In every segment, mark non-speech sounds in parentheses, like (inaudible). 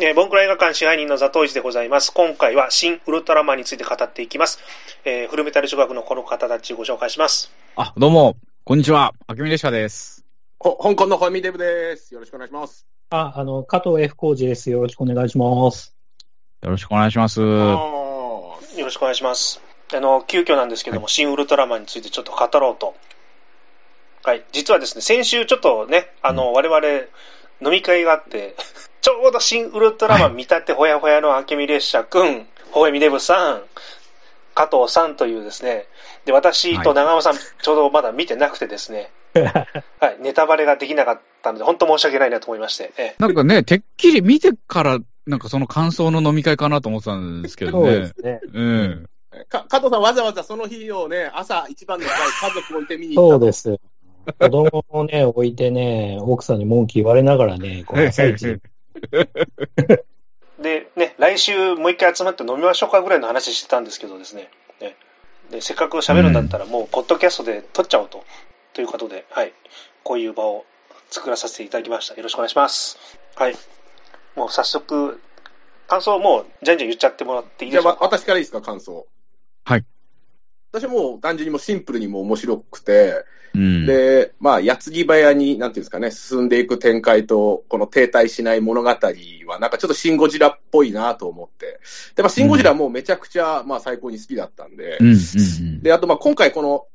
えー、ボンクラ映画館支配人のザトウイチでございます。今回は新ウルトラマンについて語っていきます。えー、フルメタル諸学のこの方たちをご紹介します。あ、どうも、こんにちは。あきみ列車です。香港のホミデブです。よろしくお願いします。あ、あの、加藤 F 工事です。よろしくお願いします。よろしくお願いします。よろしくお願いします。あの、急遽なんですけども、はい、新ウルトラマンについてちょっと語ろうと。はい。実はですね、先週ちょっとね、あの、うん、我々、飲み会があって、ちょうど新ウルトラマン見立てほやほやの明美列車くん、ほえみデブさん、加藤さんというですね、で、私と長尾さん、ちょうどまだ見てなくてですね、(laughs) はい、ネタバレができなかったので、本当申し訳ないなと思いまして。えなんかね、てっきり見てから、なんかその感想の飲み会かなと思ってたんですけどね。そうですね。うん。か加藤さん、わざわざその日をね、朝一番の回、家族置いて見に行ったそうです。子供をね、置いてね、奥さんに文句言われながらね、こう朝一 (laughs) で、ね、来週もう一回集まって飲みましょうかぐらいの話してたんですけどですね。ねでせっかく喋るんだったら、もう、ポッドキャストで撮っちゃおうと。ということで、はい。こういう場を作らさせていただきました。よろしくお願いします。はい。もう早速、感想もう、じゃんじゃん言っちゃってもらっていいですか？じゃあ、私からいいですか、感想。はい。私はもう単純にもシンプルにも面白くて、うん、で、まあ、矢継ぎ早に、なんていうんですかね、進んでいく展開と、この停滞しない物語は、なんかちょっとシン・ゴジラっぽいなと思って。で、まあ、シン・ゴジラもめちゃくちゃ、まあ、最高に好きだったんで、うん、で、あと、まあ、今回この、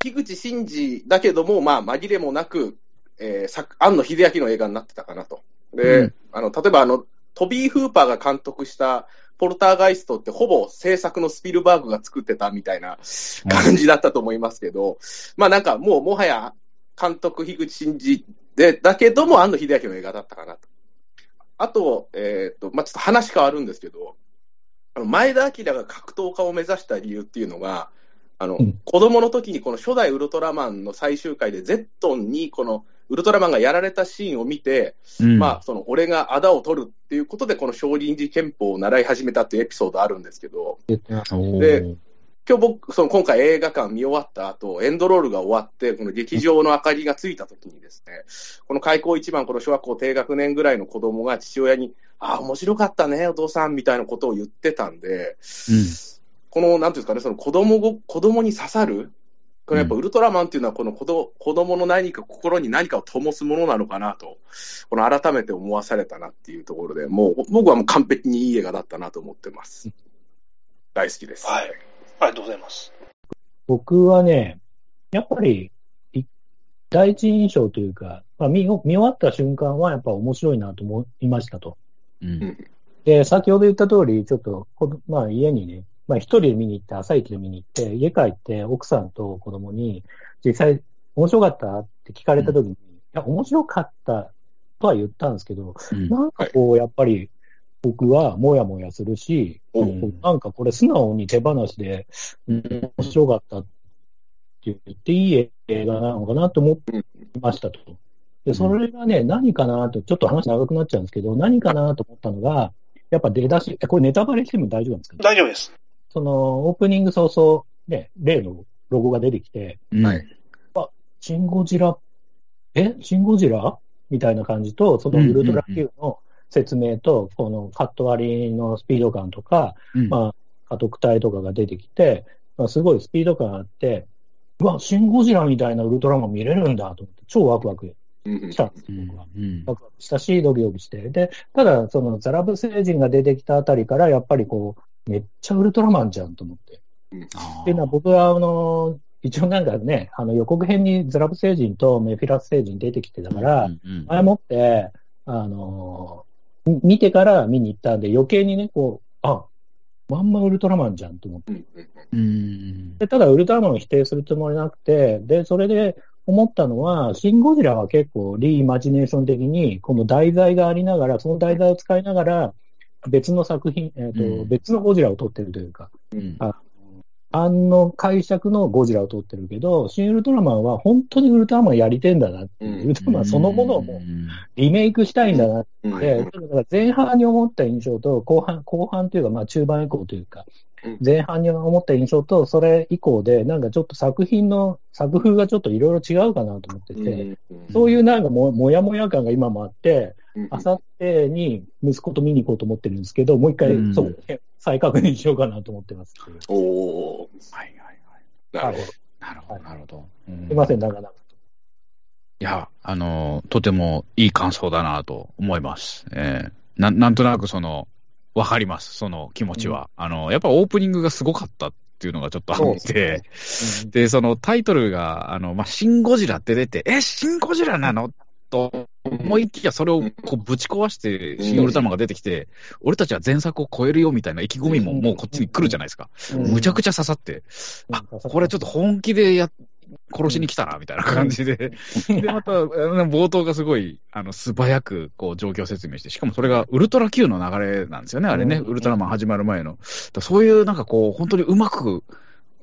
樋口真嗣だけども、まあ、紛れもなく、えー、作、庵野秀明の映画になってたかなと。で、うん、あの、例えばあの、トビー・フーパーが監督した、ポルターガイストってほぼ制作のスピルバーグが作ってたみたいな感じだったと思いますけど、うん、まあなんかもうもはや監督樋口真嗣で、だけども庵野秀明の映画だったかなと。あと、えっ、ー、と、まあちょっと話変わるんですけど、前田明が格闘家を目指した理由っていうのが、あの、うん、子供の時にこの初代ウルトラマンの最終回でゼットンにこのウルトラマンがやられたシーンを見て、うん、まあ、その俺があだを取るっていうことで、この少林寺拳法を習い始めたっていうエピソードあるんですけど、で、今日僕、その今回映画館見終わった後、エンドロールが終わって、この劇場の明かりがついた時にですね、この開校一番、この小学校低学年ぐらいの子供が父親に、ああ、面白かったね、お父さん、みたいなことを言ってたんで、うん。この、なんていうんですかね、その子供ご、子供に刺さる、これやっぱウルトラマンっていうのは、この子ど子供の何か、心に何かを灯すものなのかなと、この改めて思わされたなっていうところで、もう僕はもう完璧にいい映画だったなと思ってます。大好きです。はい。ありがとうございます？僕はね、やっぱり、第一印象というか、まあ見、見終わった瞬間はやっぱ面白いなと思いましたと。うん、で、先ほど言った通り、ちょっと、まあ家にね、まあ一人で見に行って、朝一で見に行って、家帰って奥さんと子供に、実際面白かったって聞かれた時に、うん、いや、面白かったとは言ったんですけど、うん、なんかこう、やっぱり、僕はもやもやするし、うん、なんかこれ素直に手放しで、面白かったって言っていい映画なのかなと思ってましたと。で、それがね、何かなと、ちょっと話長くなっちゃうんですけど、何かなと思ったのが、やっぱ出だし、これネタバレしても大丈夫なんですか、大丈夫です。その、オープニング早々、ね、例のロゴが出てきて、はい。あ、シンゴジラ、え？シンゴジラ？みたいな感じと、そのウルトラ Q の説明と、このカット割りのスピード感とか、うん、まあ、家督隊とかが出てきて、まあ、すごいスピード感あって、うわ、シンゴジラみたいなウルトラマン見れるんだと思って、超ワクワクしたんです、僕は。ワクワクしたし、ドキドキして。で、ただ、そのザラブ星人が出てきたあたりから、やっぱりこう、めっちゃウルトラマンじゃんと思って。うん、っていうのは僕は、あの、一応なんかね、あの予告編にズラブ星人とメフィラス星人出てきてたから、うんうん、前もって、あの、見てから見に行ったんで余計にね、こう、あ、まんまウルトラマンじゃんと思って。うん、でただ、ウルトラマンを否定するつもりなくて、で、それで思ったのは、シン・ゴジラは結構リーマジネーション的に、この題材がありながら、その題材を使いながら、別の作品、えーと、うん、別のゴジラを撮ってるというか、うん、ああの解釈のゴジラを撮ってるけど、シン・ウルトラマンは本当にウルトラマンやりてんだなって、う。ん、ウルトラマンそのものをもうリメイクしたいんだなって、だから前半に思った印象と後半、後半というか、まあ中盤以降というか、前半に思った印象と、それ以降で、なんかちょっと作品の、作風がちょっといろいろ違うかなと思ってて、そういうなんかももやもや感が今もあって、あさってに息子と見に行こうと思ってるんですけど、もう一回、そう、再確認しようかなと思ってます。おおはいはいはい。なるほど。なるほど、なるほど。すいません、長々と。いや、あの、とてもいい感想だなと思います。えー、ななんとなくその、わかります、その気持ちは。うん、あの、やっぱオープニングがすごかったっていうのがちょっとあって、そで、ね。うん、そのタイトルが、あの、まあ、シン・ゴジラって出て、え、シン・ゴジラなの？と思いきや、それをこうぶち壊して、シン・ウルトラマンが出てきて、俺たちは前作を超えるよみたいな意気込みももうこっちに来るじゃないですか。むちゃくちゃ刺さって、あ、これちょっと本気でや殺しに来たな、みたいな感じで。(laughs) で、また、冒頭がすごい、あの、素早く、こう、状況説明して、しかもそれがウルトラ Q の流れなんですよね、あれね、ウルトラマン始まる前の。そういう、なんかこう、本当にうまく、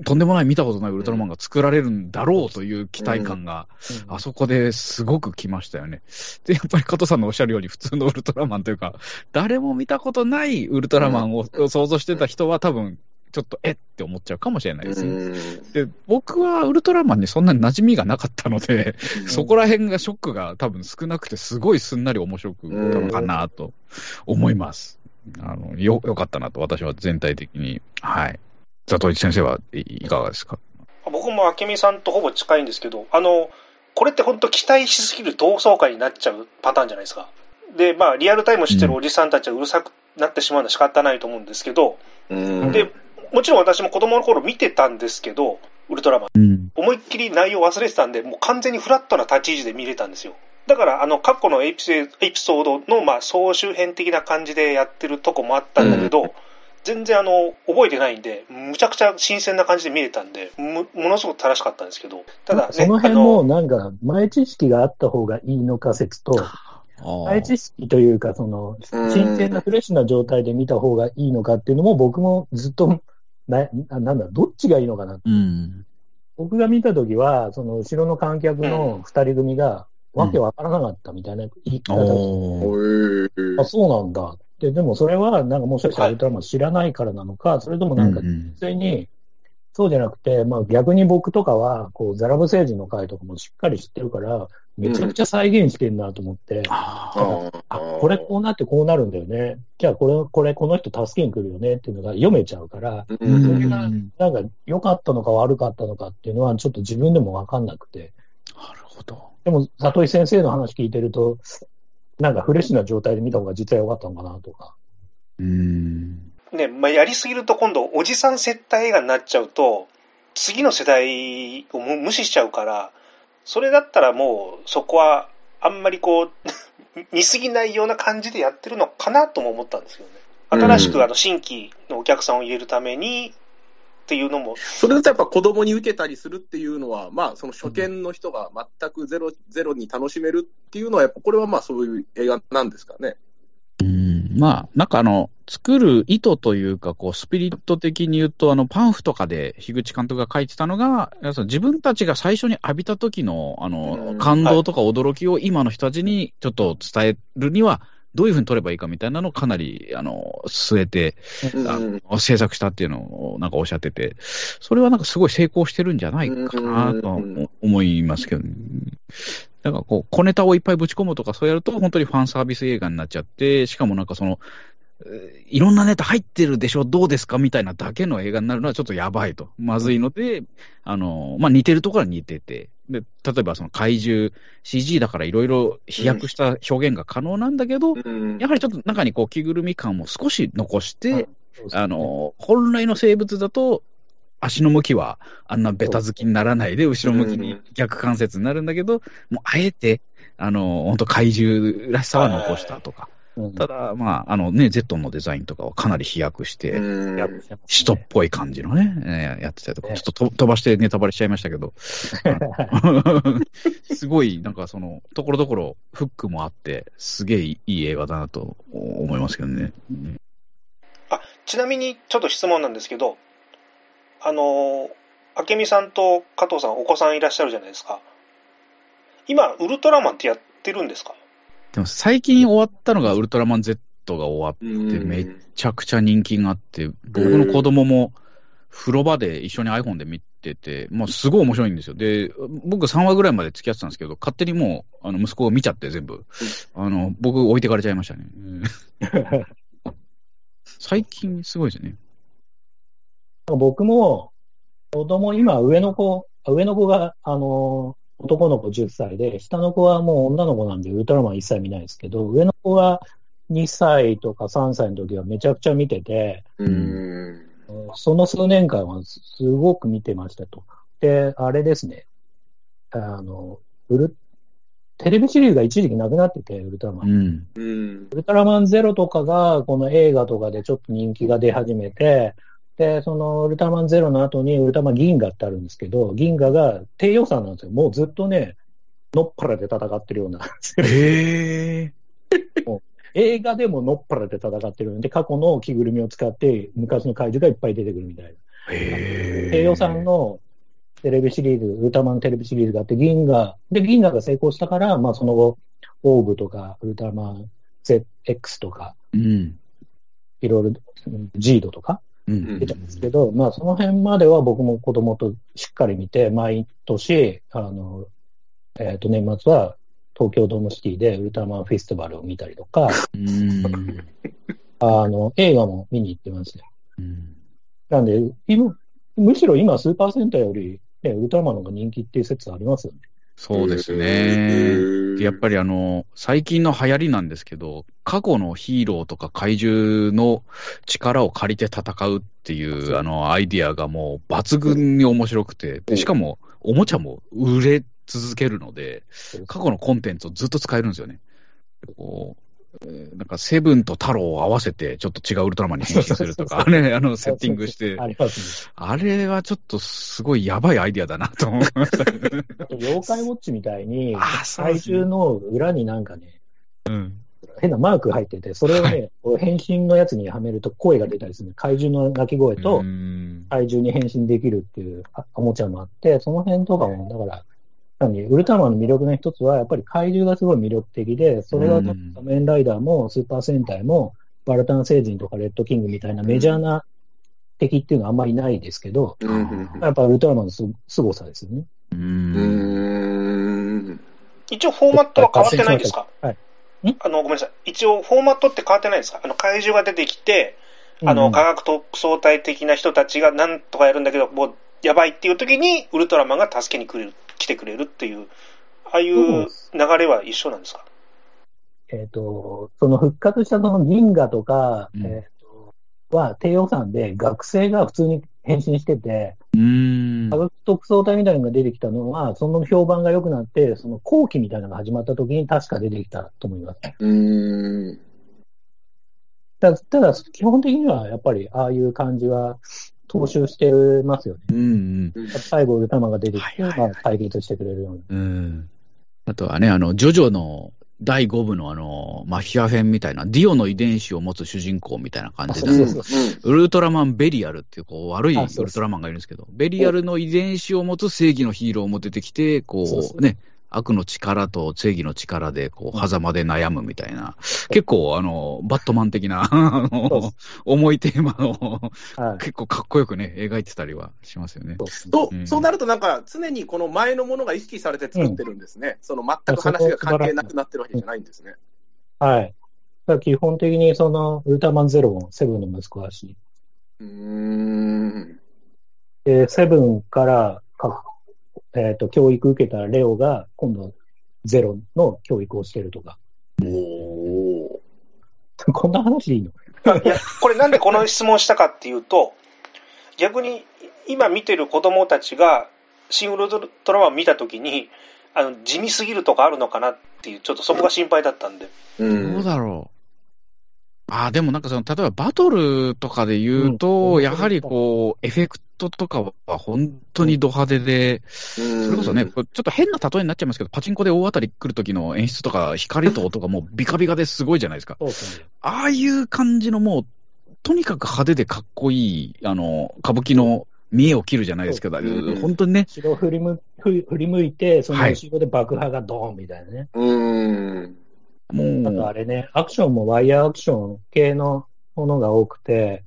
とんでもない見たことないウルトラマンが作られるんだろうという期待感が、あそこですごく来ましたよね。で、やっぱり加藤さんのおっしゃるように、普通のウルトラマンというか、誰も見たことないウルトラマンを想像してた人は多分、ちょっとえって思っちゃうかもしれないですね。で、僕はウルトラマンにそんなに馴染みがなかったので、そこら辺がショックが多分少なくて、すごいすんなり面白くたのかなと思います。あのよ、よかったなと、私は全体的に。はい。里市先生はいかがですか？僕も明美さんとほぼ近いんですけど、あの、これって本当期待しすぎる同窓会になっちゃうパターンじゃないですか。で、まあ、リアルタイムしてるおじさんたちはうるさくなってしまうのは仕方ないと思うんですけど、うん、で、もちろん私も子供の頃見てたんですけど、ウルトラマン。うん、思いっきり内容忘れてたんで、もう完全にフラットな立ち位置で見れたんですよ。だから、あの、過去のエピソードの、まあ、総集編的な感じでやってるとこもあったんだけど、うん、全然あの、覚えてないんで、むちゃくちゃ新鮮な感じで見れたんで、ものすごく正しかったんですけど、ただね。その辺もなんか、前知識があった方がいいのか説と、前知識というか、その、新鮮なフレッシュな状態で見た方がいいのかっていうのも僕もずっとな、なんだ、どっちがいいのかな？うん、僕が見たときは、その後ろの観客の二人組が、わけわからなかったみたいな言い方。をあ、そうなんだ。で、でもそれは、なんかもしかしたらウルトラマン知らないからなのか、それともなんか、普通に、そうじゃなくて、まあ逆に僕とかは、こう、ザラブ星人の回とかもしっかり知ってるから、めちゃくちゃ再現してんなと思って、うん、あ、これこうなってこうなるんだよね。じゃあこれ、これ、この人助けに来るよねっていうのが読めちゃうから、それが、なんか良かったのか悪かったのかっていうのは、ちょっと自分でもわかんなくて。なるほど。でも、里井先生の話聞いてると、なんかフレッシュな状態で見た方が実は良かったのかなとか。うん。ね、まあ、やりすぎると今度、おじさん接待映画になっちゃうと、次の世代を無視しちゃうから、それだったらもうそこはあんまりこう (laughs) 見すぎないような感じでやってるのかなとも思ったんですよね。新しくあの新規のお客さんを入れるためにっていうのも。それだとやっぱ子供に受けたりするっていうのは、まあその初見の人が全くゼロ、ゼロに楽しめるっていうのは、やっぱこれはまあそういう映画なんですかね。まあ、なんかあの、作る意図というか、こう、スピリット的に言うと、あの、パンフとかで、樋口監督が書いてたのが、自分たちが最初に浴びた時の、あの、感動とか驚きを今の人たちにちょっと伝えるには、どういうふうに撮ればいいかみたいなのをかなり、あの、据えて、あの制作したっていうのをなんかおっしゃってて、それはなんかすごい成功してるんじゃないかなと思いますけど、ね、だからこう、小ネタをいっぱいぶち込むとか、そうやると、本当にファンサービス映画になっちゃって、しかもなんかその、いろんなネタ入ってるでしょ、どうですかみたいなだけの映画になるのはちょっとやばいと。まずいので、あの、まあ、似てるところは似てて。で、例えばその怪獣、CG だからいろいろ飛躍した表現が可能なんだけど、うん、やはりちょっと中にこう着ぐるみ感も少し残して、うん、あの、本来の生物だと足の向きはあんなベタ付きにならないで、後ろ向きに逆関節になるんだけど、もうあえて、あの、本当怪獣らしさは残したとか。ただ、まあ、あのね、Z のデザインとかはかなり飛躍して、人っぽい感じのね、えー、やってたりとか、ちょっと飛ばしてネタバレしちゃいましたけど、(laughs) すごい、なんかその、ところどころフックもあって、すげえいい映画だなと思いますけどね。あ、ちなみにちょっと質問なんですけど、あの、明美さんと加藤さん、お子さんいらっしゃるじゃないですか。今、ウルトラマンってやってるんですか？でも最近終わったのがウルトラマン Z トが終わって、めちゃくちゃ人気があって、僕の子供も風呂場で一緒に iPhone で見てて、まあ、すごい面白いんですよ。で、僕3話ぐらいまで付き合ってたんですけど、勝手にもう、あの、息子を見ちゃって全部。あの、僕置いてかれちゃいましたね。(laughs) 最近すごいですね。僕も、子供、今上の子、上の子が、あの、男の子10歳で、下の子はもう女の子なんでウルトラマン一切見ないですけど、上の子は2歳とか3歳の時はめちゃくちゃ見てて、うんその数年間はすごく見てましたと。で、あれですね、あの、ウル、テレビシリーズが一時期なくなってて、ウルトラマン。うん、ウルトラマンゼロとかが、この映画とかでちょっと人気が出始めて、で、そのウルトラマンゼロの後にウルトラマン銀河ってあるんですけど、銀河が低予算なんですよ。もうずっとね、のっぱらで戦ってるような。へー。映画でものっぱらで戦ってるんで、過去の着ぐるみを使って昔の怪獣がいっぱい出てくるみたいな。へ低予算のテレビシリーズ、ウルトラマンテレビシリーズがあって、銀河、で、銀河が成功したから、まあその後、オーブとか、ウルトラマン ZX とか、うん、いろいろ、ジードとか、出たんですけど、まあその辺までは僕も子供としっかり見て、毎年、あの、えっ、ー、と年末は東京ドームシティでウルトラマンフェスティバルを見たりとか、あの、映画も見に行ってますね。なんで、今、むしろ今スーパーセンターより、ね、ウルトラマンの方が人気っていう説ありますよね。そうですね。やっぱりあの、最近の流行りなんですけど、過去のヒーローとか怪獣の力を借りて戦うっていうあのアイディアがもう抜群に面白くて、しかもおもちゃも売れ続けるので、過去のコンテンツをずっと使えるんですよね。こうなんかセブンと太郎を合わせて、ちょっと違うウルトラマンに (laughs) 変身するとか、ね、あの、セッティングして。あ。あれはちょっとすごいやばいアイディアだなと思いました、妖怪ウォッチみたいに、(laughs) 怪獣の裏になんかね、うん、変なマーク入ってて、それをね、はい、変身のやつにはめると声が出たりする、怪獣の鳴き声と、怪獣に変身できるっていうおもちゃもあって、その辺とかも、だから、ウルトラマンの魅力の一つは、やっぱり怪獣がすごい魅力的で、それは仮面ライダーもスーパー戦隊も、バルタン星人とかレッドキングみたいなメジャーな敵っていうのはあんまりないですけど、うん、やっぱウルトラマンのすごさですよね。うん。一応フォーマットは変わってないんですか？はい。あの、ごめんなさい。一応フォーマットって変わってないんですか？あの、怪獣が出てきて、あの、科学特捜隊的な人たちがなんとかやるんだけど、もう、やばいっていう時に、ウルトラマンが助けに来る来てくれるっていう、ああいう流れは一緒なんですか、えっ、ー、と、その復活したその銀河とか、うん、えーと、は低予算で学生が普通に変身してて、科学特捜隊みたいなのが出てきたのは、その評判が良くなって、その後期みたいなのが始まった時に確か出てきたと思います。うん。ただ、ただ基本的にはやっぱりああいう感じは、踏襲してますよね。うんうん、最後、ウルトラマンが出てきて、まあ、解決してくれるような。うん、あとはね、あの、ジョジョの第5部のあの、マフィア編みたいな、ディオの遺伝子を持つ主人公みたいな感じで、ウルトラマンベリアルっていう、こう、悪いウルトラマンがいるんですけど、ベリアルの遺伝子を持つ正義のヒーローも出てきて、こう、ね、悪の力と正義の力で、こう、狭間で悩むみたいな、結構、あの、バットマン的な、あの、重いテーマを、結構かっこよくね、描いてたりはしますよね。そう、そうなるとなんか、常にこの前のものが意識されて作ってるんですね。その全く話が関係なくなってるわけじゃないんですね。はい。基本的にその、ウルトラマンゼロもセブンの息子だし。うん。で、セブンからえっ、ー、と、教育受けたレオが、今度、ゼロの教育をしてるとか。おこんな話でいいの？いや、これなんでこの質問したかっていうと、逆に今見てる子供たちが、シン・ウルトラマンを見たときに、あの、地味すぎるとかあるのかなっていう、ちょっとそこが心配だったんで。どうだろう。ああ、でもなんかその、例えばバトルとかで言うと、うん、やはりこう、エフェクトとかは本当にド派手で、それこそね、ちょっと変な例えになっちゃいますけど、パチンコで大当たり来る時の演出とか、光と音がもうビカビカですごいじゃないですか。ああいう感じのもう、とにかく派手でかっこいい、あの、歌舞伎の見栄を切るじゃないですけど、本当にね。後ろ振り向振り向いて、その後ろで爆破がドーンみたいなね。はい、うん。もう。なんかあれね、アクションもワイヤーアクション系のものが多くて、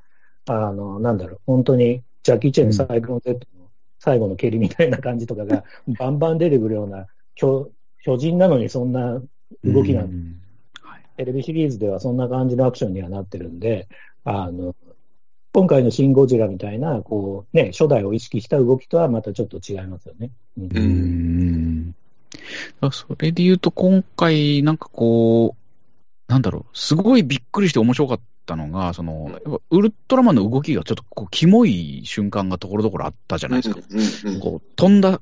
あの、なんだろう、本当にジャッキー・チェンのサイクロン Z の最後の蹴りみたいな感じとかが、(laughs) バンバン出てくるような、巨巨人なのにそんな動きなんで、テレビシリーズではそんな感じのアクションにはなってるんで、あの、今回のシン・ゴジラみたいな、こう、ね、初代を意識した動きとはまたちょっと違いますよね。うん。うんそれで言うと、今回、なんかこう、なんだろう、すごいびっくりして面白かったのが、その、ウルトラマンの動きがちょっとこう、キモい瞬間がところどころあったじゃないですか。こう飛んだ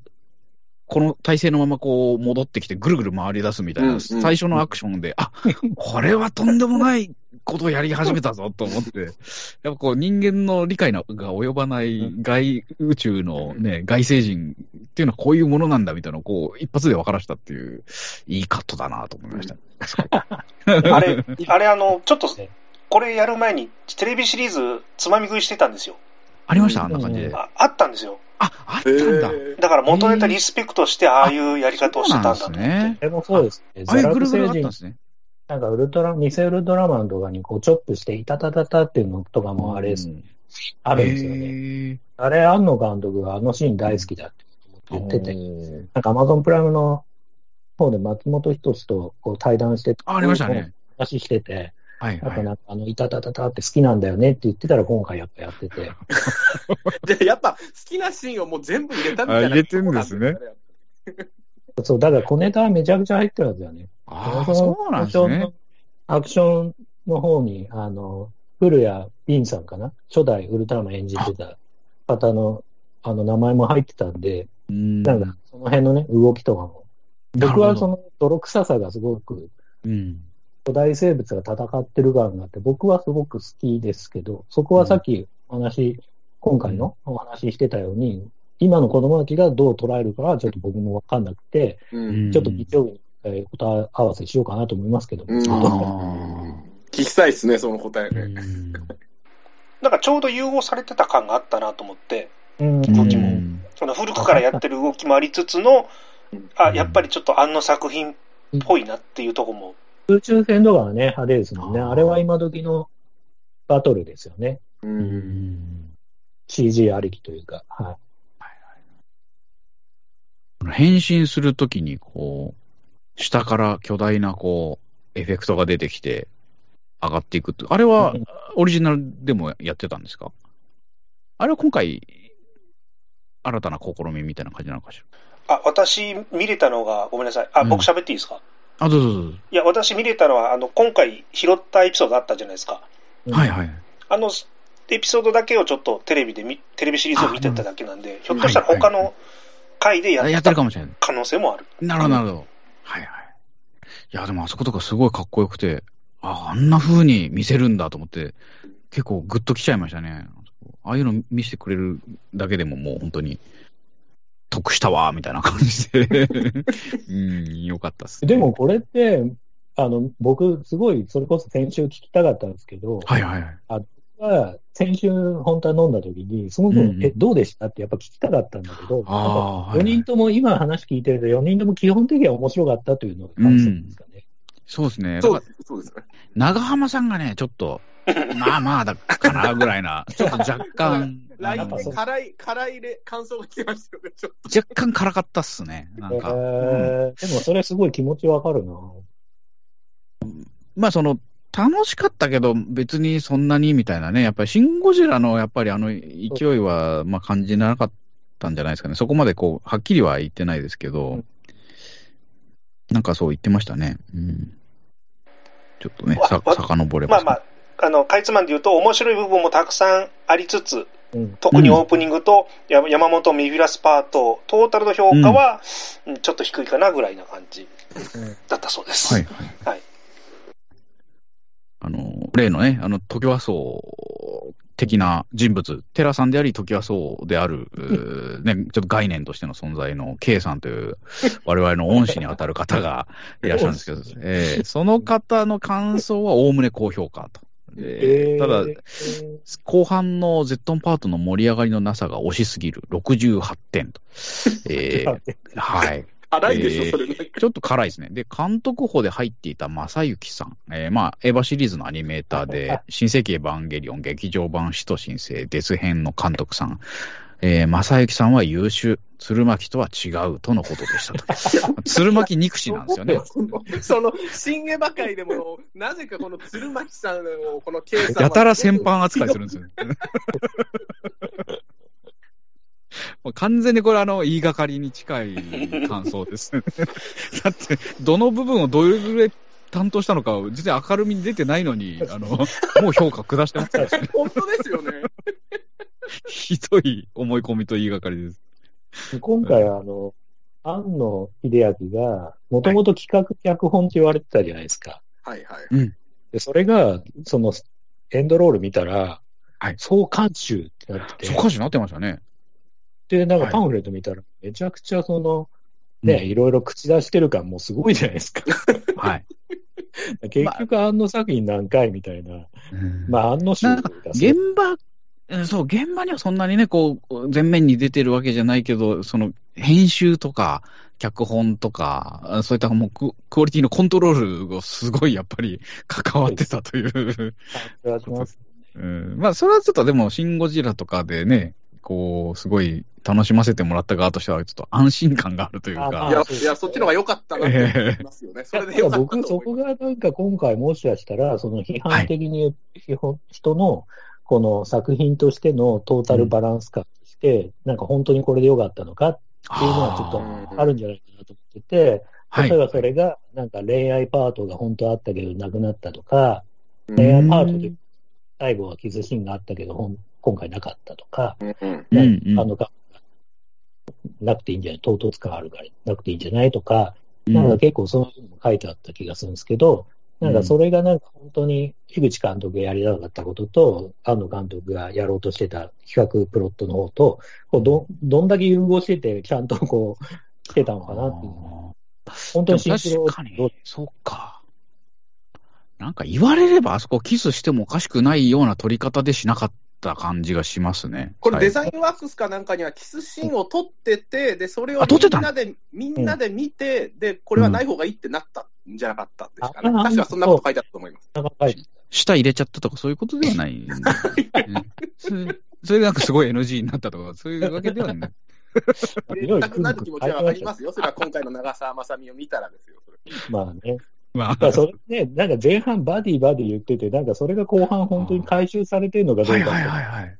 この体勢のままこう戻ってきてぐるぐる回り出すみたいな、最初のアクションで、あこれはとんでもないことをやり始めたぞと思って、(laughs) やっぱこう人間の理解が及ばない外宇宙のね、外星人っていうのはこういうものなんだみたいなのをこう一発で分からしたっていう、いいカットだなと思いました。あれ、(laughs) あれあの、ちょっと、これやる前にテレビシリーズつまみ食いしてたんですよ。ありました？あんな感じで。ああったんですよ。あ、あったんだ。だから元ネタリスペクトして、ああいうやり方をしてたんだね。でもそうですね。ああいうぐるぐるあったんですね。なんかウルトラ、偽ウルトラマンとかにこうチョップして、いたたたたっていうのとかもあれです、あるんですよね。あれ、庵野監督があのシーン大好きだって言ってて、なんかアマゾンプライムの方で松本人志とこう対談してあ、ありましたね。話してて、はいはい、なんか、あの、いたたたたって好きなんだよねって言ってたら、今回やっぱやってて。(laughs) で、やっぱ好きなシーンをもう全部入れたみたいな。入れてるんですね。(laughs) そう、だから小ネタはめちゃくちゃ入ってるはずだよね。ああ、そうなんですね。アクションの方に、あの、古谷凛さんかな？初代ウルトラマン演じてた方の、あの、名前も入ってたんで、んなんか、その辺のね、動きとかも。僕はその泥臭さがすごく、うん、古代生物が戦ってる感があって、僕はすごく好きですけど、そこはさっきお話、今回のお話ししてたように、今の子供たちがどう捉えるかはちょっと僕もわかんなくて、うん、ちょっと日曜日に、え答え合わせしようかなと思いますけど。うん、聞きたいですね、その答えね。なんかちょうど融合されてた感があったなと思って、動きも。その古くからやってる動きもありつつの、あ、やっぱりちょっとあの作品っぽいなっていうとこも空中戦とかはね、派手ですもんね。あれは今時のバトルですよね。うん。CG ありきというか、はい。変身するときに、こう、下から巨大な、こう、エフェクトが出てきて、上がっていくって、あれはオリジナルでもやってたんですか？あれは今回、新たな試みみたいな感じなのかしら？あ、私見れたのが、ごめんなさい。あ、僕喋っていいですか？あ、どうぞどうぞ。いや、私見れたのは、あの、今回拾ったエピソードあったじゃないですか。はいはい。あの、エピソードだけをちょっとテレビでテレビシリーズを見てただけなんで、ひょっとしたら他の回でやってるかもしれない。可能性もある。なるほど、なるほど。はいはい。いや、でもあそことかすごいかっこよくて、あ、あんな風に見せるんだと思って、結構グッときちゃいましたね。ああいうの見せてくれるだけでももう本当に得したわ、みたいな感じで (laughs) うん、よかったっす、ね、でもこれって、あの、僕、すごい、それこそ先週聞きたかったんですけど、はいはいはい。あは先週、本当は飲んだ時に、その分、うんうん、え、どうでしたってやっぱ聞きたかったんだけど、4人とも、今話聞いてると、4人とも基本的には面白かったというのが感想ですかね。うん、そうですね。そうですね。長浜さんがね、ちょっと、まあまあだかなぐらいな、(laughs) ちょっと若干。LINE で辛い、辛いで感想が来てましたよね、ちょっと。若干辛かったっすね、なんか。えーうん、でもそれすごい気持ちわかるな。まあその、楽しかったけど、別にそんなにみたいなね、やっぱりシン・ゴジラのやっぱりあの勢いは、まあ感じなかったんじゃないですかね。そこまでこう、はっきりは言ってないですけど、うん、なんかそう言ってましたね。うん。ちょっとね、さ、遡れば。まあまあ、あの、かいつまんで言うと、面白い部分もたくさんありつつ、うん、特にオープニングと山本メフィラスパート、トータルの評価は、うん、ちょっと低いかなぐらいな感じだったそうです。はい、はい。はい。あの、例のね、あの、時和荘的な人物、寺さんであり、時和荘である、ね、ちょっと概念としての存在の K さんという、(laughs) 我々の恩師に当たる方がいらっしゃるんですけど、(laughs) えー、その方の感想はおおむね高評価と。えー、ただ、後半のゼットンパートの盛り上がりのなさが惜しすぎる、68点と。えー、はい。辛いでしょ、それ、ちょっと辛いですね。で、監督補で入っていた正幸さん。えー、まあ、エヴァシリーズのアニメーターで、(laughs) 新世紀エヴァンゲリオン劇場版使徒申請デス編の監督さん。えー、正幸さんは優秀、鶴巻とは違うとのことでしたと。(laughs) 鶴巻憎しなんですよね。(laughs) その、新エヴァ界でも、なぜかこの鶴巻さんを、この計算やたら先般扱いするんですよね。(laughs) もう完全にこれあの、言いがかりに近い感想ですね。(laughs) だって、どの部分をどれぐらい担当したのか、実は明るみに出てないのに、あの、もう評価下してますからね。(laughs) 本当ですよね。ひどい思い込みと言いがかりです。今回あの、庵野秀明が、もともと企画脚本って言われてたじゃないですか。はいはい。うん。で、それが、その、エンドロール見たら、はい。総監修ってなってて。総監修になってましたね。で、なんかパンフレット見たら、めちゃくちゃその、ね、いろいろ口出してる感もすごいじゃないですか。(laughs) はい。(laughs) 結局、あの作品何回みたいな。まあ、あの集現場、そう、現場にはそんなにね、こう、前面に出てるわけじゃないけど、その、編集とか、脚本とか、そういったもうククオリティのコントロールをすごいやっぱり (laughs) 関わってたという。うん、まあ、それはちょっとでも、シン・ゴジラとかでね、こう、すごい楽しませてもらった側としては、ちょっと安心感があるというか。いや、いやそっちの方が良かったなと思いますよね。それでよかった僕、そこがなんか今回もしかしたら、その批判的に、はい、人の、この作品としてのトータルバランス感として、うん、なんか本当にこれで良かったのかっていうのはちょっとあるんじゃないかなと思ってて、例えばそれが、なんか恋愛パートが本当あったけどなくなったとか、恋愛パートで最後はキスシーンがあったけど、今回なかったとか、うんあのなくていいんじゃない、唐突感あるからなくていいんじゃないとか、なんか結構そういうのも書いてあった気がするんですけど、なんかそれがなんか本当に樋口監督がやりたかったことと、安野監督がやろうとしてた企画プロットの方と、こうどどんだけ融合してて、ちゃんとこう、してたのかなっていう。本当に確かに、そうか。なんか言われればあそこキスしてもおかしくないような撮り方でしなかった感じがしますね。これデザインワークスかなんかにはキスシーンを撮ってて、で、それをみんなで、みんなで見て、で、これはない方がいいってなったんじゃなかったですかね。確かそんなこと書いてあったと思います。舌入れちゃったとかそういうことではない、(laughs) ねそれ。それなんかすごい NG になったとか、そういうわけではない。入れたくなる気持ちはわかりますよ。それは今回の長澤まさみを見たらですよ。まあね。まあ、それね、なんか前半バディバディ言ってて、なんかそれが後半本当に回収されてるのかどうかはいはいはい、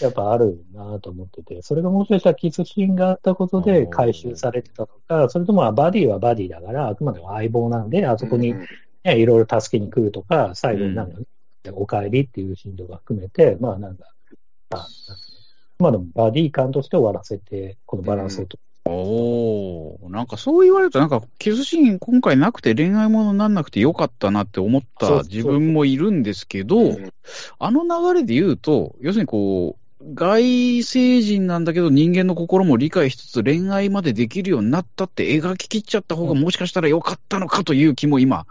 やっぱあるなと思ってて、それがもしかしたらキスシーンがあったことで回収されてたのか、それともバディはバディだから、あくまでも相棒なんで、あそこに、ね、いろいろ助けに来るとか、最後になんか、ね、お帰りっていうシーンとか含めて、まあなんか、あまあでもバディ感として終わらせて、このバランスをとおおなんかそう言われると、なんかキスシーン今回なくて恋愛ものになんなくてよかったなって思った自分もいるんですけど、あの流れで言うと、要するにこう、外星人なんだけど人間の心も理解しつつ恋愛までできるようになったって描き切っちゃった方がもしかしたらよかったのかという気も今、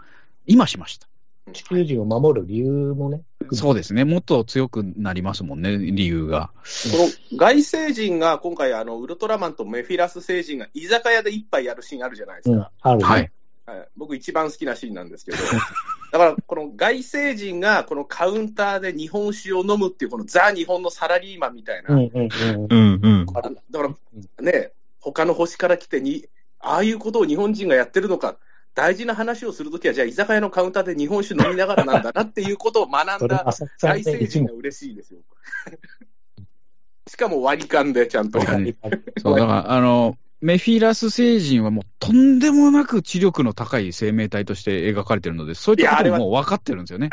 今しました。地球人を守る理由もね。そうですね。もっと強くなりますもんね、理由が。この外星人が今回、あの、ウルトラマンとメフィラス星人が居酒屋で一杯やるシーンあるじゃないですか。うん、ある、ね、はい。僕一番好きなシーンなんですけど、だからこの外星人がこのカウンターで日本酒を飲むっていうこのザ・日本のサラリーマンみたいな。うんうんうん。だからね、他の星から来てに、ああいうことを日本人がやってるのか。大事な話をするときは、じゃあ居酒屋のカウンターで日本酒飲みながらなんだなっていうことを学んだ (laughs) 大成人が嬉しいですよ。しかも割り勘でちゃんと。(laughs) そう、だから、あの、メフィラス星人はもうとんでもなく知力の高い生命体として描かれてるので、そういったことももう分かってるんですよね。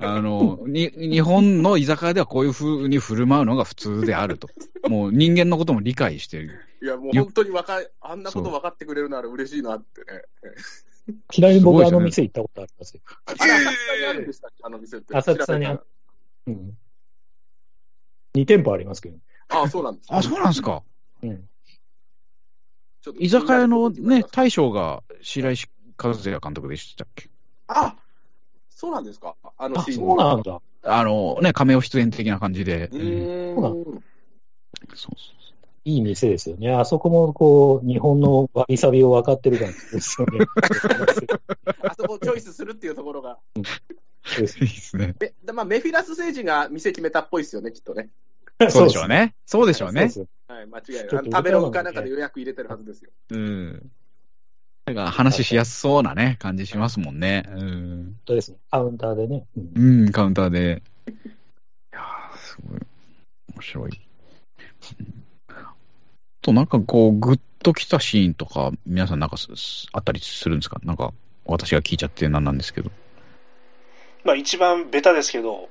あのに、日本の居酒屋ではこういうふうに振る舞うのが普通であると。もう人間のことも理解してる。いや、もう本当にわかあんなこと分かってくれるなら嬉しいなってね。ちなみに僕あの店行ったことありますよ。あれ、浅草にあるんでしたっけあの店って。浅草にある。うん。2店舗ありますけど。ああ、そうなんです、あ、そうなんですか。うん。居酒屋のね、大将が白石和也監督でしたっけあそうなんですかあのシーン。そうなんだ。あのね、亀尾出演的な感じで。うん。そうそういい店ですよね。あそこも、こう、日本のわびさびを分かってる感じですよね。(laughs) あそこをチョイスするっていうところが。いいですね。まあ、メフィラス星人が店決めたっぽいですよね、きっとね。(laughs) そうでしょうね。そうでしょうね。はい、間違いない。食べログかなんかで予約入れてるはずですよ。うん。なんか話しやすそうなね、感じしますもんね。うん。そうですね。カウンターでね。うん、うん、カウンターで。いやー、すごい。面白い。と、なんかこう、グッときたシーンとか、皆さんなんかあったりするんですか？なんか、私が聞いちゃってなんなんですけど。まあ一番ベタですけど、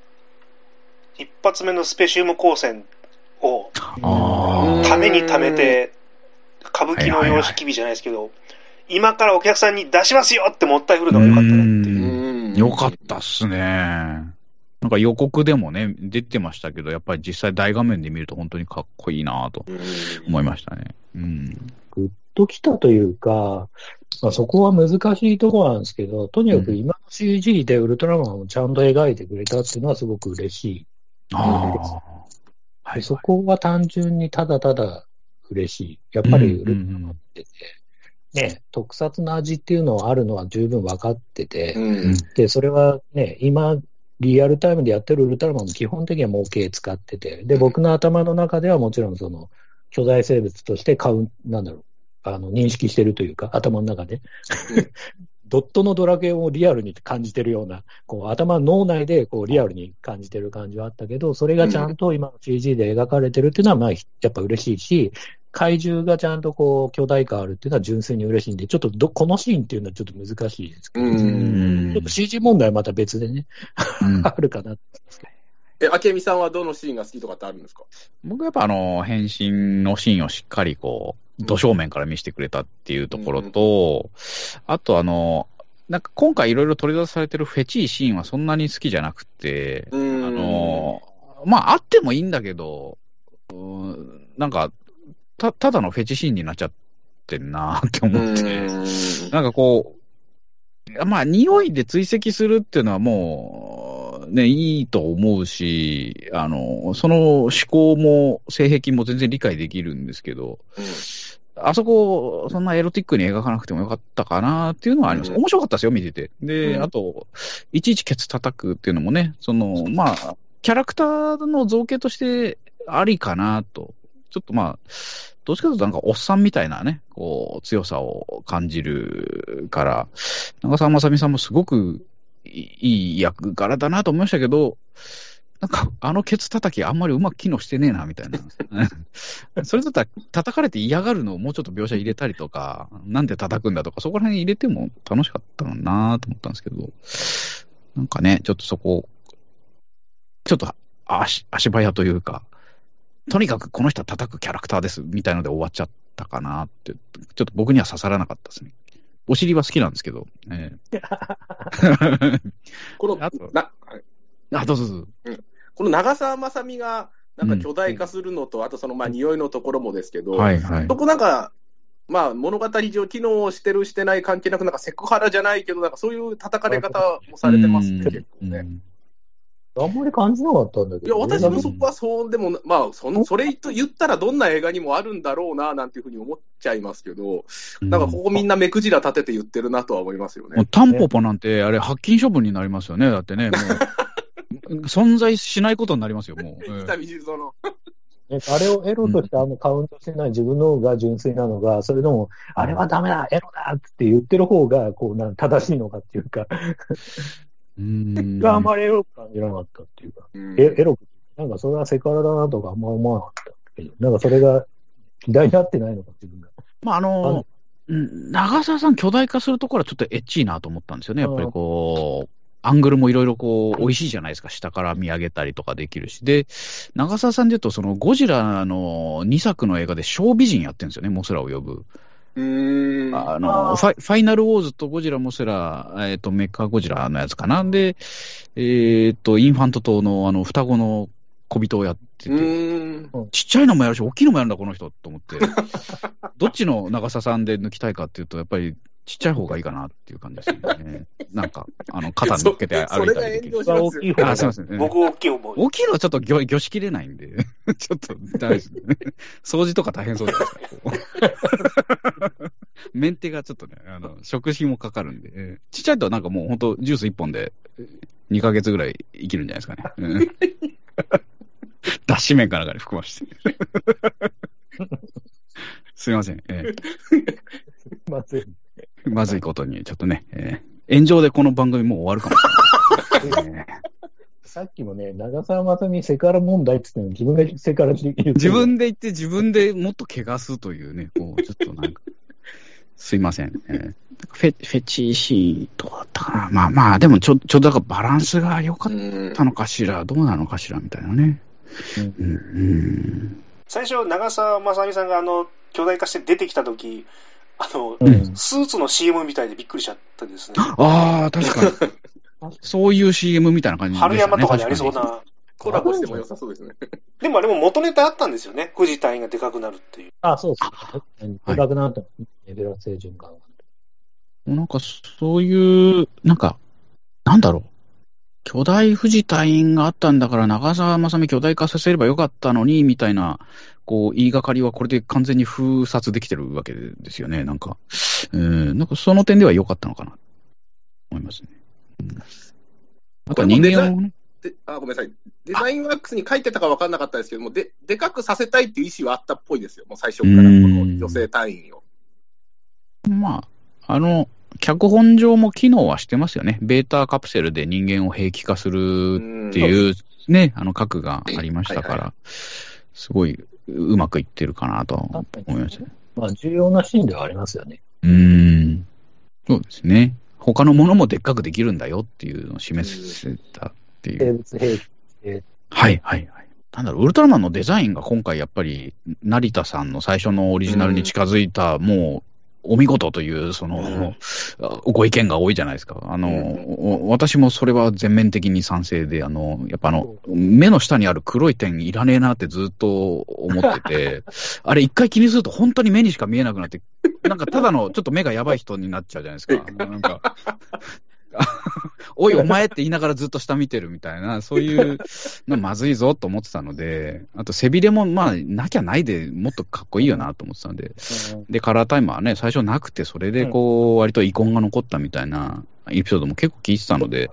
一発目のスペシウム光線を、ためにためて、歌舞伎の様式美じゃないですけど、今からお客さんに出しますよってもったい振るのが良かったなっていう。よかったっすね。なんか予告でもね、出てましたけど、やっぱり実際大画面で見ると本当にかっこいいなと思いましたね。うん。グッときたというか、まあ、そこは難しいところなんですけど、とにかく今の CG でウルトラマンをちゃんと描いてくれたっていうのはすごく嬉しい。あはい、そこは単純にただただ嬉しい。やっぱりウルトラマンってて、ね、特撮の味っていうのはあるのは十分分かってて、うん、で、それはね、今、リアルタイムでやってるウルトラマンも基本的には模型使ってて、で、僕の頭の中ではもちろんその、巨大生物として買う、なんだろう、あの、認識してるというか、頭の中で。(laughs) ドットのドラクエをリアルに感じてるような、こう頭、脳内でこうリアルに感じてる感じはあったけど、それがちゃんと今の CG で描かれてるっていうのは、まあ、やっぱ嬉しいし、怪獣がちゃんとこう巨大化あるっていうのは純粋に嬉しいんで、ちょっとどこのシーンっていうのはちょっと難しいですけど、ちょっと CG 問題はまた別でね、(laughs) あるかなえ、明美さんはどのシーンが好きとかってあるんですか？僕やっぱあの、変身のシーンをしっかりこう、土正面から見せてくれたっていうところと、うん、あとあの、なんか今回いろいろ取り出されてるフェチいシーンはそんなに好きじゃなくて、あの、まああってもいいんだけど、うんなんかた、ただのフェチシーンになっちゃってんなって思って、なんかこう、まあ、匂いで追跡するっていうのはもう、ね、いいと思うし、あの、その思考も、性癖も全然理解できるんですけど、うんあそこ、そんなエロティックに描かなくてもよかったかなっていうのはあります。うん、面白かったですよ、見てて。で、うん、あと、いちいちケツ叩くっていうのもね、その、まあ、キャラクターの造形としてありかなと。ちょっとまあ、どっちかというとなんかおっさんみたいなね、こう、強さを感じるから、長澤まさみさんもすごくいい役柄だなと思いましたけど、なんか、あのケツ叩きあんまりうまく機能してねえな、みたいな。(laughs) それだったら、叩かれて嫌がるのをもうちょっと描写入れたりとか、なんで叩くんだとか、そこら辺入れても楽しかったのなと思ったんですけど、なんかね、ちょっとそこ、ちょっと足足早というか、とにかくこの人は叩くキャラクターです、みたいので終わっちゃったかなって、ちょっと僕には刺さらなかったですね。お尻は好きなんですけど、えー、(laughs) この、あと、な、あ、どうぞどうぞ。うん。この長澤まさみが、なんか巨大化するのと、うん、あとそのまあ匂いのところもですけど、はいはい、そこなんか、まあ物語上機能してるしてない関係なく、なんかセクハラじゃないけど、なんかそういう叩かれ方もされてますね、結構ね。あんまり感じなかったんだけど、いや、私もそこはそう、でも、まあ、その、それと言ったらどんな映画にもあるんだろうな、なんていうふうに思っちゃいますけど、なんかここみんな目くじら立てて言ってるなとは思いますよね。タンポポなんて、あれ、発禁処分になりますよね、だってね、もう。(laughs) 存在しないことになりますよ、もう。北見静の。あれをエロとしてあんまカウントしてない自分の方が純粋なのが、それでも、あれはダメだ、エロだって言ってる方が、こう、なん正しいのかっていうかうん。があんまりエロく感じなかったっていうか、えエロく、なんかそれはセクハラだなとかあんま思わなかったけど、なんかそれが嫌いになってないのか、自分が。まあ、あの長澤さん巨大化するところはちょっとエッチいなと思ったんですよね、やっぱりこう、アングルもいろいろこう、美味しいじゃないですか。下から見上げたりとかできるし。で、長澤さんで言うと、そのゴジラの2作の映画で小美人やってるんですよね、モスラを呼ぶ。うんあのファ、ファイナルウォーズとゴジラ、モスラ、えっ、ー、と、メカゴジラのやつかな。で、えっ、ー、と、インファント島のあの、双子の小人をやってて、ちっちゃいのもやるし、大きいのもやるんだ、この人と思って。(laughs) どっちの長澤さんで抜きたいかっていうと、やっぱりちっちゃい方がいいかなっていう感じですね。(laughs) なんか、あの、肩乗っけて歩いたりできる。大きい方あ、すみません、ね。僕大きい思う。大きいのはちょっと魚魚しきれないんで。(laughs) ちょっと大丈夫ですね。掃除とか大変そうじゃないですか。メンテがちょっとね、あの、食費もかかるんで、えー、ちっちゃいとなんかもう本当ジュース1本で2ヶ月ぐらい生きるんじゃないですかね。うん、脱脂麺かなんかに含まして。(laughs) すいません。えー、まずい。まずいことに、ちょっとね、えー、炎上でこの番組もう終わるかもしれない。(laughs) さっきもね、長澤まさみセクハラ問題って言って自分がセクハラって言って自分で言って自分でもっと怪我すというね、こう、ちょっとなんか、(laughs) すいません。えー、フェフェチシーンとだったかな。まあまあ、でもちょ、ちょうどだからバランスが良かったのかしら、どうなのかしらみたいなね。うん、うん、最初、長澤まさみさんがあの、巨大化して出てきたとき、あの、うん、スーツの CM みたいでびっくりしちゃったですね。ああ、確かに。(laughs) そういう CM みたいな感じで、ね、春山とかにありそうな。コラボしても良さそうですね。(laughs) でもあれも元ネタあったんですよね。藤隊員がでかくなるっていう。あ、そうですね。でかくなると、エベラ星循環なんか、そういう、なんか、なんだろう。巨大富士隊員があったんだから、長澤まさみ巨大化させればよかったのに、みたいな、こう、言いがかりはこれで完全に封殺できてるわけですよね。なんか、うん、なんかその点では良かったのかな、思いますね。うん、あとは人間をね。あ、ごめんなさい。デザインワークスに書いてたか分かんなかったですけども、で、でかくさせたいっていう意思はあったっぽいですよ。もう最初から、この女性隊員を。まあ、あの、脚本上も機能はしてますよね。ベータカプセルで人間を兵器化するっていうね、あの核がありましたから、はいはい、すごいうまくいってるかなと思います。まあ、重要なシーンではありますよね。うん。そうですね。他のものもでっかくできるんだよっていうのを示せたっていう。生物兵器。はいはいはい。なんだろう、ウルトラマンのデザインが今回やっぱり、成田さんの最初のオリジナルに近づいた、もう、お見事という、その、うん、ご意見が多いじゃないですか。あの、うん、私もそれは全面的に賛成で、あの、やっぱあの、目の下にある黒い点いらねえなってずっと思ってて、(laughs) あれ一回気にすると本当に目にしか見えなくなって、なんかただのちょっと目がやばい人になっちゃうじゃないですか。(laughs) なんか (laughs) おい、お前って言いながらずっと下見てるみたいな、そういうのまずいぞと思ってたので、あと背びれもまあ、なきゃないでもっとかっこいいよなと思ってたんで、で、カラータイマーね、最初なくて、それでこう、割と遺恨が残ったみたいなエピソードも結構聞いてたので、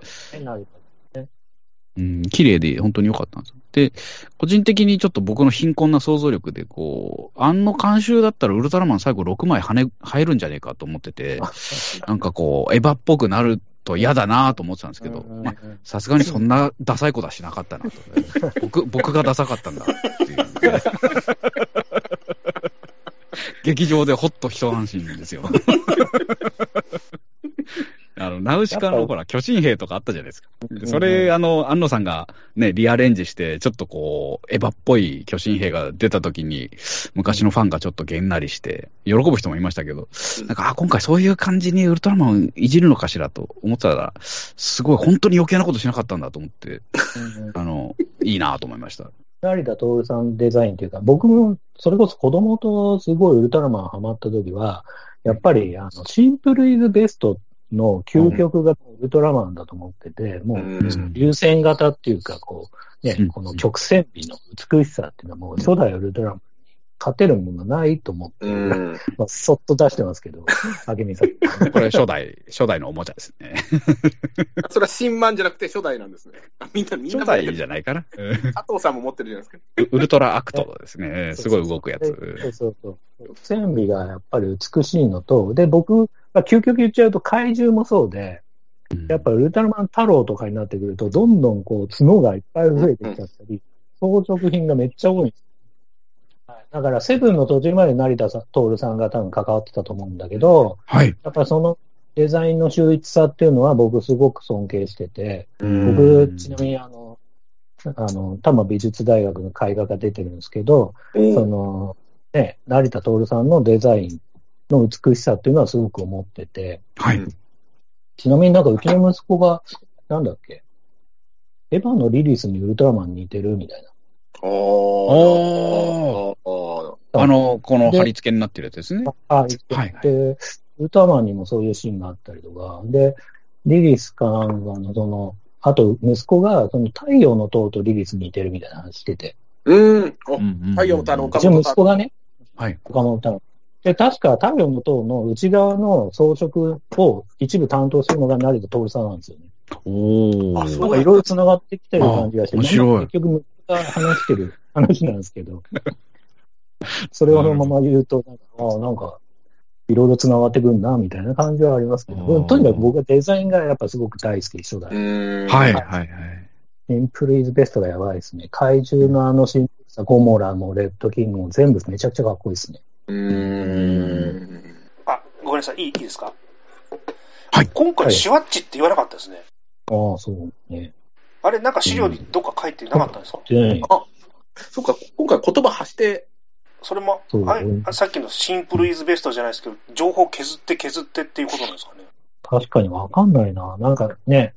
うん、綺麗で本当に良かったんですよ。で、個人的にちょっと僕の貧困な想像力で、こう、あの監修だったらウルトラマン最後6枚跳ね、入るんじゃねえかと思ってて、なんかこう、エヴァっぽくなると嫌だなと思ってたんですけど、さすがにそんなダサいことはしなかったなと。(laughs) 僕、僕がダサかったんだっていう、ね。(laughs) 劇場でほっと一安心ですよ。あの、ナウシカのほら、巨神兵とかあったじゃないですか。それ、あの、安野さんがね、リアレンジして、ちょっとこう、エヴァっぽい巨神兵が出た時に、昔のファンがちょっとげんなりして、喜ぶ人もいましたけど、なんか、あ、今回そういう感じにウルトラマンいじるのかしらと思ってたら、すごい本当に余計なことしなかったんだと思って、あの、いいなと思いました。成田徹さんデザインというか、僕もそれこそ子供とすごいウルトラマンハマった時は、やっぱり、あの、シンプルイズベストの究極がウルトラマンだと思ってて、もう、流線型っていうか、こう、ね、この曲線美の美しさっていうのはもう初代ウルトラマン勝てるものないと思って、(laughs) まあ、そっと出してますけど、(laughs) 明美さん。これ初代、初代のおもちゃですね。(laughs) それは新版じゃなくて初代なんですね。みんな、みんな。初代じゃないかな。加藤さんも持ってるじゃないですか。ウルトラアクトですね。すごい動くやつ。そうそうそう。線美がやっぱり美しいのと、で、僕、まあ、究極言っちゃうと怪獣もそうで、やっぱウルトラマン太郎とかになってくると、どんどんこう角がいっぱい増えてきちゃったり、装飾品がめっちゃ多いんですだから、セブンの途中まで成田徹さんが多分関わってたと思うんだけど、はい。やっぱそのデザインの秀逸さっていうのは僕すごく尊敬してて、僕、ちなみにあの、あの、多摩美術大学の絵画が出てるんですけど、その、ね、成田徹さんのデザインの美しさっていうのはすごく思ってて、はい。ちなみになんかうちの息子が、なんだっけ、エヴァのリリースにウルトラマンに似てるみたいな。ああ。あの、この貼り付けになってるやつですね。はい。はい、で、ウルトラマンにもそういうシーンがあったりとか、で、リリスかなんかの、その、あと息子が、その太陽の塔とリリスに似てるみたいな話してて。うん。太陽の塔の岡本息子がね、はい。岡本太郎。で、確か太陽の塔の内側の装飾を一部担当するのが成田徹さんなんですよね。おお。なんかいろいろ繋がってきてる感じがして、面白い。結局、が話してる話なんですけど、(laughs) それをそのまま言うと、なんか、ああ、なんか、いろいろ繋がってくんな、みたいな感じはありますけど、とにかく僕はデザインがやっぱすごく大好き、初代。はい、はい、はい。シンプルイズベストがやばいですね。怪獣のあのシンプルさ、ゴモラもレッドキングも全部めちゃくちゃかっこいいですね。うん。あ、ごめんなさい、いいいいですか？はい。今回、シュワッチって言わなかったですね。ああ、そうね。あれ、なんか資料にどっか書いてなかったんですか、うん、あ、そっか、今回言葉発して、それも、あさっきのシンプルイズベストじゃないですけど、情報削って削ってっていうことなんですかね？確かにわかんないな。なんかね、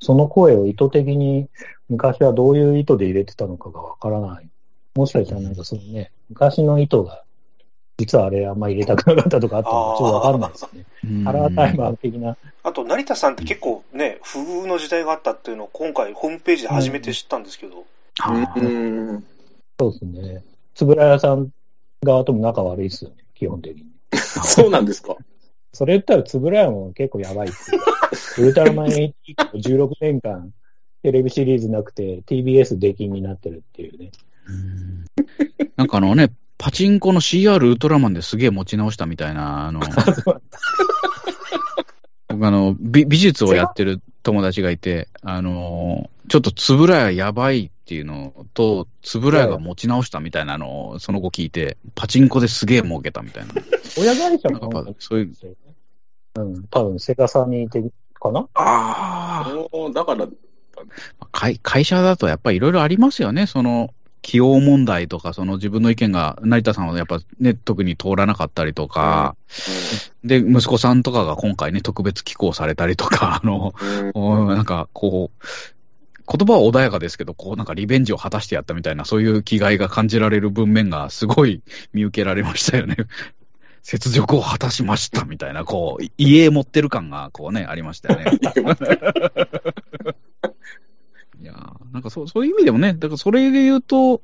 その声を意図的に昔はどういう意図で入れてたのかがわからない。もしかしたらなんかそのね、昔の意図が、実はあれあんま入れたくなかったとかあったのかちょっとわかんないですね。カラータイマー的な。あと、成田さんって結構ね、不遇の時代があったっていうのを今回ホームページで初めて知ったんですけど。うん。そうですね。つぶら屋さん側とも仲悪いですよね、基本的に。そうなんですか？それ言ったら、つぶら屋も結構やばいっていう。ウルトラマン8 16年間、テレビシリーズなくて、TBS 出禁になってるっていうね。なんかあのね、パチンコの CR ウルトラマンですげえ持ち直したみたいな、あの、(laughs) 僕あの美、美術をやってる友達がいて、あの、ちょっとつぶらややばいっていうのと、つぶらやが持ち直したみたいなのをその後聞いて、パチンコですげえ儲けたみたいな。親会社もな？んかそういう。うん、多分セガサミー的かな？ああ、だから、会会社だとやっぱりいろいろありますよね、その起用問題とか、その自分の意見が、成田さんはやっぱね、特に通らなかったりとか、うん、で、息子さんとかが今回ね、特別寄稿されたりとか、あの、うん、なんかこう、言葉は穏やかですけど、こうなんかリベンジを果たしてやったみたいな、そういう気概が感じられる文面がすごい見受けられましたよね。(laughs) 雪辱を果たしましたみたいな、こう、家 (laughs) 持ってる感がこうね、ありましたよね。(laughs) いやなんかそうそういう意味でもね、だからそれで言うと、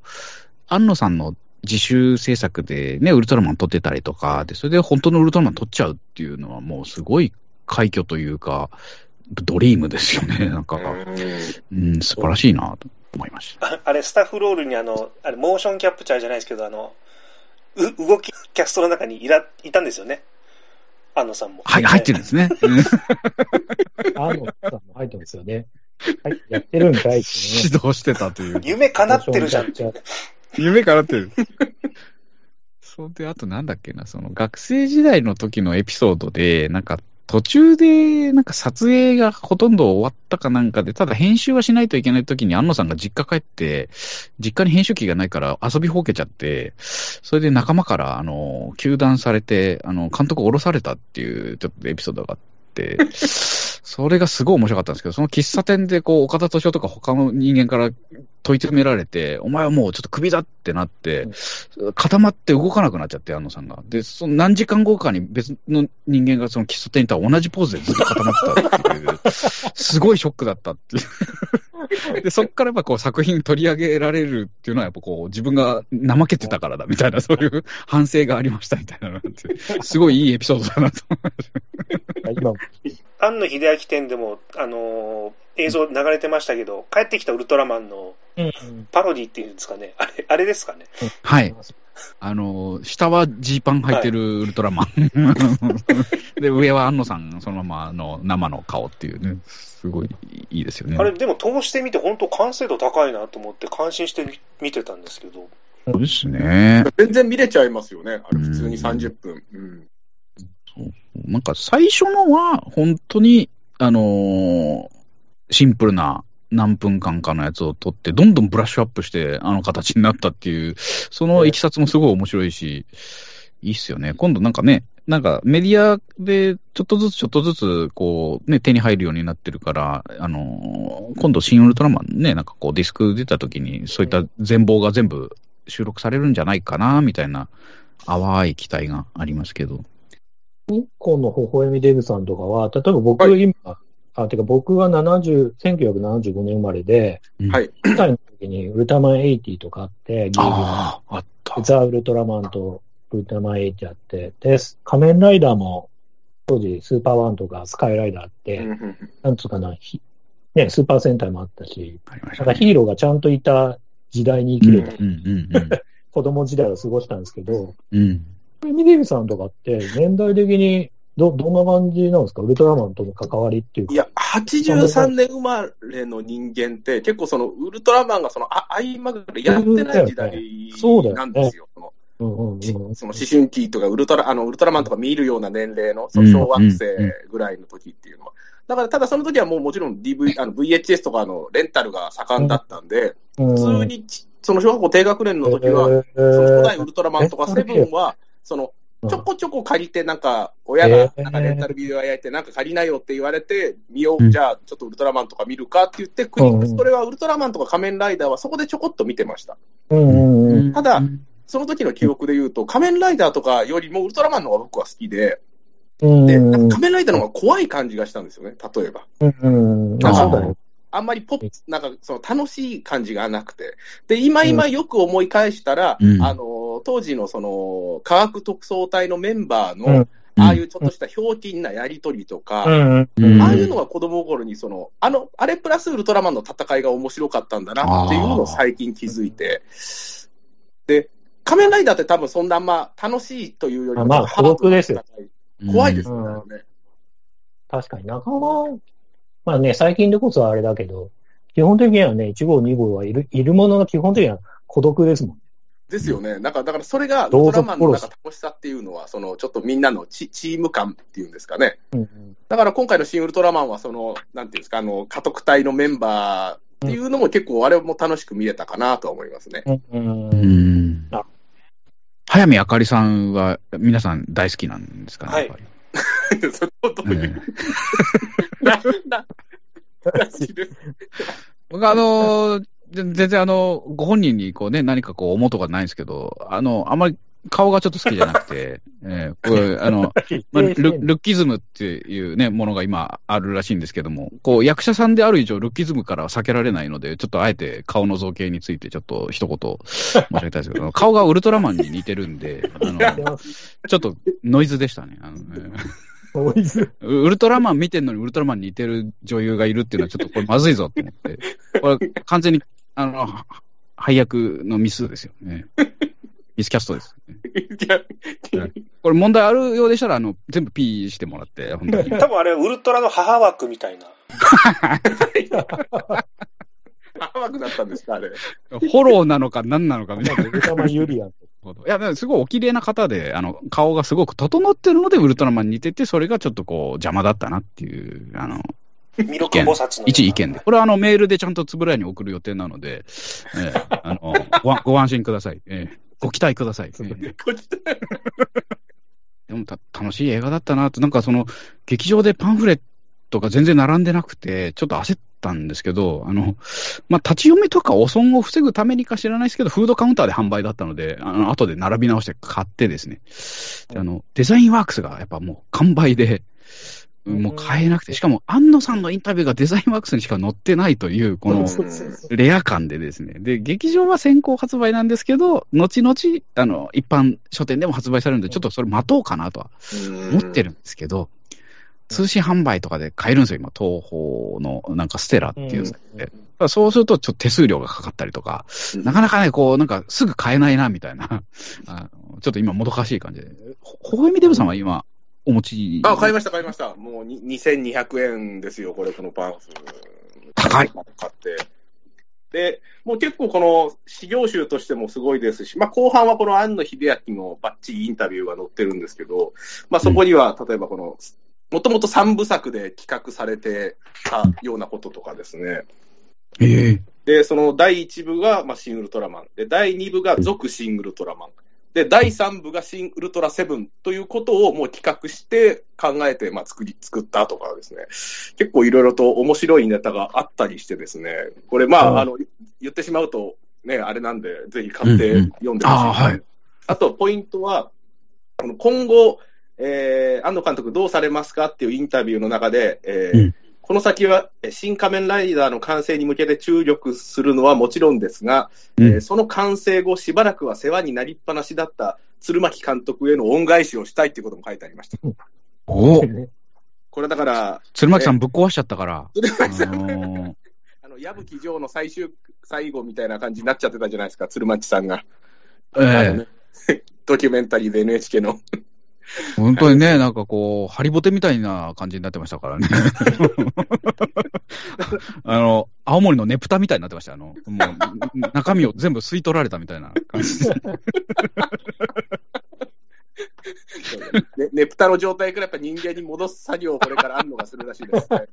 安野さんの自主制作でね、ウルトラマン撮ってたりとか、で、それで本当のウルトラマン撮っちゃうっていうのはもうすごい快挙というか、ドリームですよね、なんか、うん、素晴らしいなと思いました。あれ、スタッフロールにあの、あれ、モーションキャプチャーじゃないですけど、あの、う動き、キャストの中にいらいたんですよね。安野さんも。はい、入ってるんですね。(laughs) 安野さんも入ってますよね。はい、やってるんかいって、ね、指導してたという。夢叶ってるじゃん。夢叶ってる。それで、あとなんだっけな、その学生時代の時のエピソードで、なんか途中で、なんか撮影がほとんど終わったかなんかで、ただ編集はしないといけない時に安野さんが実家帰って、実家に編集機がないから遊びほうけちゃって、それで仲間から、あの、休団されて、あの、監督降ろされたっていう、ちょっとエピソードがあって、それがすごい面白かったんですけど、その喫茶店で、こう、岡田敏夫とか他の人間から問い詰められて、お前はもうちょっとクビだってなって、固まって動かなくなっちゃって、安野さんが。で、その何時間後かに別の人間がその喫茶店にいたら同じポーズでずっと固まってたっていう、すごいショックだったっていう。(laughs) で、そっからやっぱこう作品取り上げられるっていうのはやっぱこう自分が怠けてたからだみたいなそういう反省がありましたみたいなのって、すごいいいエピソードだなと思いました。(laughs) 庵野秀明店でも、あのー、映像流れてましたけど、帰ってきたウルトラマンのパロディっていうんですかね、あれ、あれですかね。はい。あの、下はジーパン履いてるウルトラマン。はい、で、上は安野さん、そのままあの生の顔っていうね、すごいいいですよね。あれ、でも通してみて、本当完成度高いなと思って、感心して見てたんですけど。そうですね。全然見れちゃいますよね、あれ、普通に30分。うん、そうなんか最初のは、本当に、あのー、シンプルな何分間かのやつを撮って、どんどんブラッシュアップして、あの形になったっていう、そのいきさつもすごい面白いし、いいっすよね。今度なんかね、なんかメディアでちょっとずつちょっとずつ、こう、ね、手に入るようになってるから、あの今度、新ウルトラマンね、なんかこう、ディスク出た時に、そういった全貌が全部収録されるんじゃないかな、みたいな、淡い期待がありますけど。日光の微笑みデブさんとかは、例えば僕、今、あ、てか僕は70、1975年生まれで、はい。1歳の時にウルトラマン80とかあって、ああ、あった。ザ・ウルトラマンとウルトラマン80あって、で、仮面ライダーも当時スーパーワンとかスカイライダーって、なんつうかな、ね、スーパー戦隊もあったし、なんかヒーローがちゃんといた時代に生きれた。(laughs) 子供時代を過ごしたんですけど、うん。ミデビさんとかって、年代的にど、どんな感じなんですか？ウルトラマンとの関わりっていうか。いや、83年生まれの人間って、結構その、ウルトラマンがその、あ、合間ぐらいやってない時代なんですよ。そのその思春期とかウルトラ、あの、ウルトラマンとか見るような年齢の、その小学生ぐらいの時っていうのは。だから、ただその時はもうもちろん DV、あの VHS とかのレンタルが盛んだったんで、普通にその小学校低学年の時は、その初代ウルトラマンとかセブンは、その、ちょこちょこ借りて、なんか、親が、なんかレンタルビデオ屋焼いて、なんか借りなよって言われて、見よう、じゃあ、ちょっとウルトラマンとか見るかって言って、クリック、それはウルトラマンとか仮面ライダーはそこでちょこっと見てました。ただ、その時の記憶で言うと、仮面ライダーとかよりもウルトラマンの方が僕は好きで、で、仮面ライダーの方が怖い感じがしたんですよね、例えば。うんなんかあんまりポッなんかその楽しい感じがなくて。で、今今よく思い返したら、うん、あの、当時のその、科学特捜隊のメンバーの、ああいうちょっとしたひょうきんなやりとりとか、うん、ああいうのが子供心にその、あの、あれプラスウルトラマンの戦いが面白かったんだなっていうのを最近気づいて、で、仮面ライダーって多分そんなあんま楽しいというよりも、まあ、孤独ですよ。怖いですよね、うん。確かに。仲間、まあね、最近でこそあれだけど、基本的にはね、1号、2号はいる、いるものが基本的には孤独ですもん。ですよね。なんか、だからそれが、ウルトラマンのなんか楽しさっていうのは、その、ちょっとみんなのチチーム感っていうんですかね。うんうん、だから今回の新ウルトラマンは、その、なんていうんですか、あの、家督隊のメンバーっていうのも結構、あれも楽しく見れたかなと思いますね。うん。うん早見あかりさんは皆さん大好きなんですかね、はい、(laughs) そどういう、僕あのー、全然あの、ご本人にこうね、何かこう思うとかないんですけど、あの、あんまり顔がちょっと好きじゃなくて、(laughs) えー、これ、あの、(laughs) まあ、ルルッキズムっていうね、ものが今あるらしいんですけども、こう、役者さんである以上、ルッキズムからは避けられないので、ちょっとあえて顔の造形についてちょっと一言申し上げたいですけど、(laughs) 顔がウルトラマンに似てるんで、あの、ちょっとノイズでしたね。あのねウルトラマン見てんのにウルトラマンに似てる女優がいるっていうのはちょっとこれまずいぞと思って、これ完全に、あの、配役のミスですよね。ミスキャストです。これ問題あるようでしたら、あの、全部 P してもらって、本当に。多分あれ、ウルトラの母枠みたいな。母枠だったんですか、あれ。フォローなのか何なのかみたいな。ウルトラマンユリアン。いや、すごいお綺麗な方で、あの、顔がすごく整ってるので、ウルトラマンに似てて、それがちょっとこう、邪魔だったなっていう、あの、弥勒菩薩の。一意見で。これはあの、メールでちゃんとつぶらやに送る予定なので、えー、あの (laughs) ご、ご安心ください。えーご期待ください。ご期待。でも楽しい映画だったなと、なんかその、劇場でパンフレットが全然並んでなくて、ちょっと焦ったんですけど、あの、まあ、立ち読みとか汚損を防ぐためにか知らないですけど、フードカウンターで販売だったので、あの、後で並び直して買ってですね、あの、デザインワークスがやっぱもう完売で、もう買えなくて、しかも、安野さんのインタビューがデザインワークスにしか載ってないという、このレア感でですね。で、劇場は先行発売なんですけど、後々、あの、一般書店でも発売されるんで、ちょっとそれ待とうかなとは思ってるんですけど、通信販売とかで買えるんですよ、今、東宝のなんかステラっていうので。そうすると、ちょっと手数料がかかったりとか、なかなかね、こう、なんかすぐ買えないな、みたいな、(laughs) あのちょっと今もどかしい感じで。ほほえみデブさんは今、お持ち？あ、買いました、買いました。もう2200円ですよ、これ、このパンフ。高い。買って。で、もう結構この資料集としてもすごいですし、まあ後半はこの庵野秀明のバッチリインタビューが載ってるんですけど、まあそこには、例えばこの、もともと3部作で企画されてたようなこととかですね。えー、で、その第1部が、まあ、シン・ウルトラマン。で、第2部が続シン・ウルトラマン。で、第3部が新ウルトラセブンということをもう企画して考えて、まあ、作り、作ったとかですね。結構いろいろと面白いネタがあったりしてですね。これ、まあ、あの、言ってしまうと、ね、あれなんで、ぜひ買って読んでほしい、うんうん、あはい。あと、ポイントは、今後、えー、安野監督どうされますかっていうインタビューの中で、えー、うんこの先は新仮面ライダーの完成に向けて注力するのはもちろんですが、うん、えー、その完成後、しばらくは世話になりっぱなしだった鶴巻監督への恩返しをしたいっていうことも書いてありました。おこれだから、鶴巻さんぶっ壊しちゃったから。鶴巻さん、あの矢吹城の最終、最後みたいな感じになっちゃってたじゃないですか、鶴巻さんが。ええーね、(laughs) ドキュメンタリーで NHK の。本当にね、なんかこう、ハリボテみたいな感じになってましたからね。(laughs) あの、青森のネプタみたいになってました。あの、もう、中身を全部吸い取られたみたいな感じで。(laughs) ね、ネプタの状態からやっぱ人間に戻す作業をこれからあるのがするらしいですね。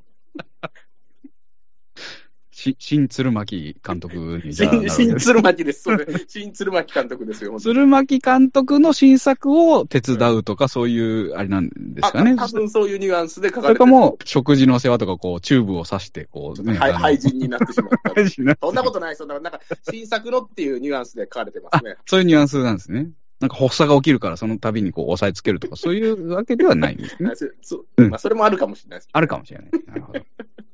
新鶴巻監督に新鶴巻です。それ、(laughs) 新鶴巻監督ですよ。鶴巻監督の新作を手伝うとか、そういう、あれなんですかね。多分そういうニュアンスで書かれてそれかも、食事の世話とか、こう、チューブを刺して、こう、ね。はい、廃 (laughs) 人になってしまった。そんなことない、そんな、なんか、新作のっていうニュアンスで書かれてますね。そういうニュアンスなんですね。なんか発作が起きるから、その度にこう押さえつけるとか、そういうわけではないんですね。(laughs) そうん、まあ、それもあるかもしれないです、あるかもしれない。なるほど。い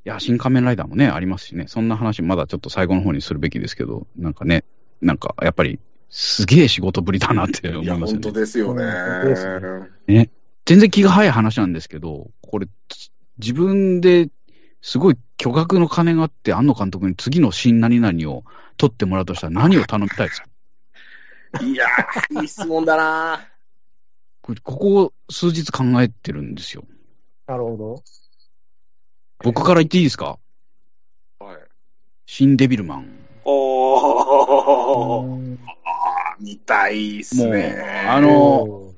や、新仮面ライダーもね、ありますしね、そんな話まだちょっと最後の方にするべきですけど、なんかね、なんかやっぱり、すげえ仕事ぶりだなって思いますよね。本当ですよね。ね。全然気が早い話なんですけど、これ、自分ですごい巨額の金があって、庵野監督に次の新何々を取ってもらうとしたら何を頼みたいですか？いやー、いい質問だなここ数日考えてるんですよ。なるほど。僕から言っていいですか？はい。新デビルマン。おー。あ見たいっすね。あの、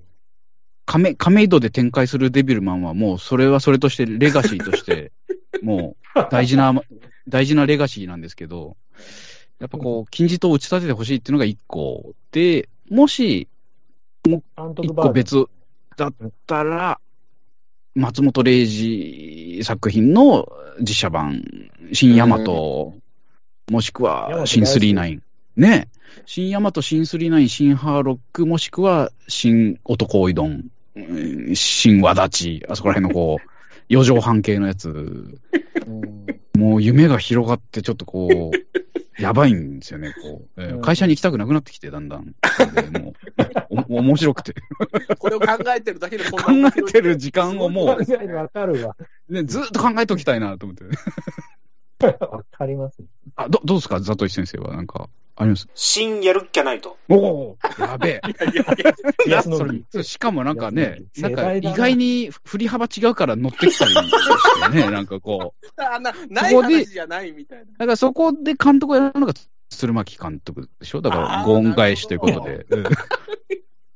亀、亀戸で展開するデビルマンはもうそれはそれとしてレガシーとして、もう大事な、大事なレガシーなんですけど、やっぱこう、金字塔を打ち立ててほしいっていうのが一個で、もし、もう一個別だったら、松本零士作品の実写版、新ヤマト、もしくは新39。ね。新ヤマト、新39、新ハーロック、もしくは新男おいどん、新和立ち、あそこら辺のこう、(laughs) 四畳半系のやつ。もう夢が広がって、ちょっとこう、(laughs) やばいんですよね、こう。えー、会社に行きたくなくなってきて、だんだん。もう、(laughs) 面白くて。これを考えてるだけで考えてる時間をもう。ね、ずっと考えておきたいなと思って。わかります。あ、ど、どうですか、ザトイ先生は。なんか、あります？新やるっきゃないと。おおやべえ。(laughs) いやそれしかもなんかね、なんか意外に振り幅違うから乗ってきたりしてね、(laughs) なんかこう。あな、ない話じゃないみたいな。だからそこで監督をやるのが鶴巻監督でしょ？だから、ゴン返しということで。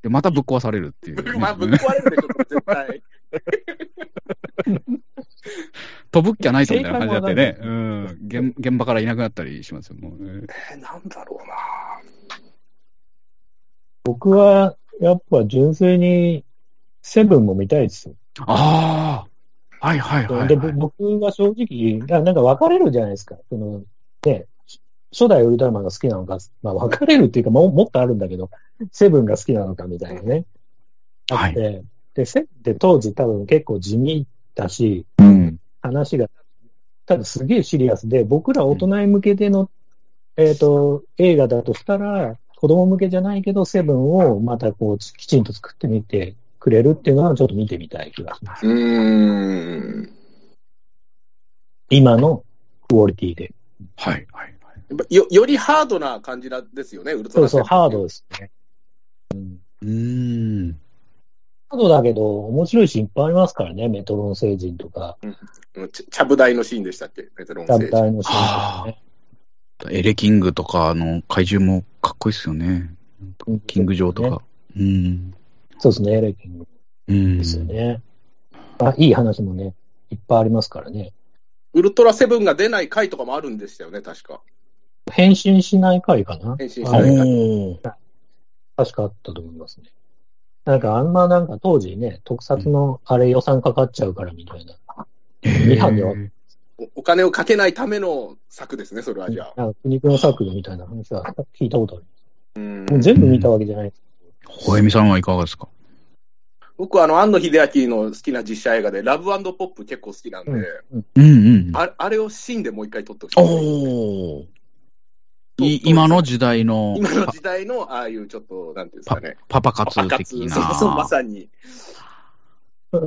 でまたぶっ壊されるっていう、ね。まあ、ぶっ壊れるでしょ、絶対。(laughs) 飛ぶっきゃないとみたいな感じだってね、うん、現現場からいなくなったりしますよ、もう、ね。えー、なんだろうな僕は、やっぱ純粋に、セブンも見たいですああ、はいはいはい、はい、で、僕は正直、なんか分かれるじゃないですか。その、ね、初代ウルトラマンが好きなのか、まあ分かれるっていうかも、もっとあるんだけど、セブンが好きなのかみたいなね。あって、はい、で、セブンって当時多分結構地味だし、うん、話が、ただすげえシリアスで、僕ら大人向けでの、うん、えっ、ー、と、映画だとしたら、子供向けじゃないけど、セブンをまたこう、きちんと作ってみてくれるっていうのはちょっと見てみたい気がします。うん。今のクオリティで。はい、はい、はい。よ、よりハードな感じですよね、ウルトラそうそう、ハードですね。うん。うんハードだけど、面白いシーンいっぱいありますからね、メトロン星人とか。うん、チャブ台のシーンでしたっけ、メトロン星人。チャブ台のシーンとかね。エレキングとか、あの、怪獣もかっこいいですよね。キング城とか。うん。そうですね、エレキング。うん。ですよね。あ、いい話もね、いっぱいありますからね。ウルトラセブンが出ない回とかもあるんでしたよね、確か。変身しない回かな変身しない回。確かあったと思いますね。なんかあんまなんか当時ね、特撮のあれ予算かかっちゃうからみたいな。違反ではお金をかけないための策ですね、それはじゃあ。苦肉の策みたいな話は聞いたことある。うん全部見たわけじゃない。ほえみさんはいかがですか？僕はあの、安野秀明の好きな実写映画で、ラブポップ結構好きなんで、うんうんああれをシーンでもう一回撮ってほしい。おい今の時代の。今の時代の、ああいうちょっと、なんていうんですかね。パパ活的な。そうそう、まさに。(laughs) あ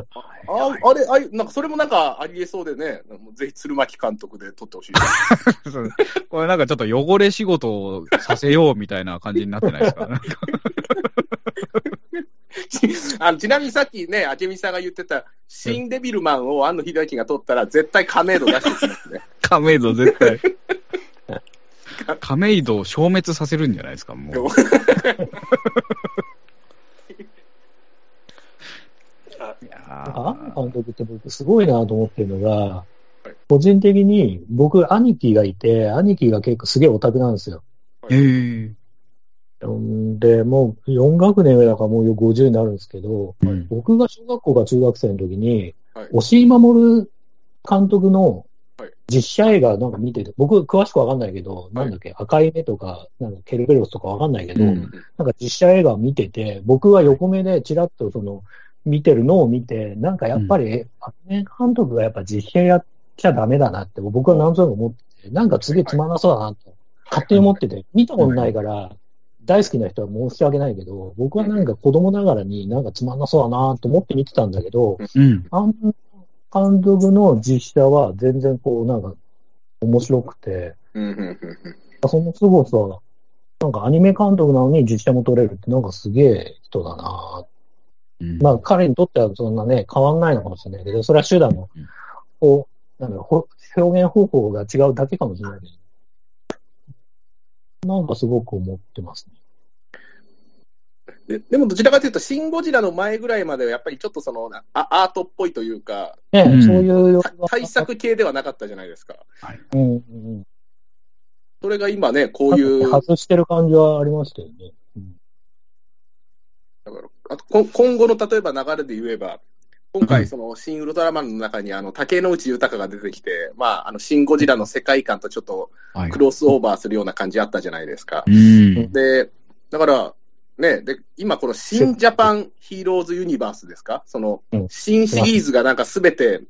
あれ、あれ、なんかそれもなんかありえそうでね、ぜひ鶴巻監督で撮ってほしい。これなんかちょっと汚れ仕事をさせようみたいな感じになってないですか？(laughs) あのちなみにさっきね、明美さんが言ってた、新デビルマンを安野秀明が撮ったら、絶対亀戸出してきますね。亀戸絶対。(laughs) (laughs) 亀戸を消滅させるんじゃないですか、もう。(laughs) あの監督って僕すごいなと思ってるのが、個人的に僕、兄貴がいて、兄貴が結構すげえオタクなんですよ。へー。で、もう4学年上だからもう50になるんですけど、はい、僕が小学校か中学生の時に、はい、押井守監督の実写映画なんか見てて、僕詳しくわかんないけど、なんだっけ、赤い目とか、なんかケルベロスとかわかんないけど、うん、なんか実写映画を見てて、僕は横目でちらっとその、見てるのを見て、なんかやっぱり、アニメ監督がやっぱ実写やっちゃダメだなって、僕はなんとなく思ってて、なんか次つまらなそうだなと、勝手に思ってて、見たことないから、大好きな人は申し訳ないけど、僕はなんか子供ながらになんかつまんなそうだなと思って見てたんだけど、うん、監督の実写は全然こうなんか面白くて、その凄さ、なんかアニメ監督なのに実写も撮れるってなんかすげえ人だな。まあ、彼にとってはそんなね、変わんないのかもしれないけど、それは手段の、こう、なんだろう、表現方法が違うだけかもしれないけど、なんかすごく思ってますね。ででもどちらかというと、シン・ゴジラの前ぐらいまでは、やっぱりちょっとそのアアートっぽいというか、そういう対策系ではなかったじゃないですか。はいうんうん、それが今ね、こういう。外してる感じはありましたよね。だからあと今後の例えば流れで言えば、今回、その、新ウルトラマンの中に、あの、竹野内豊が出てきて、まあ、あの、シン・ゴジラの世界観とちょっと、クロスオーバーするような感じあったじゃないですか。はい、で、だから、ね、で、今この新ジャパンヒーローズユニバースですか？その、新シリーズがなんかすべて、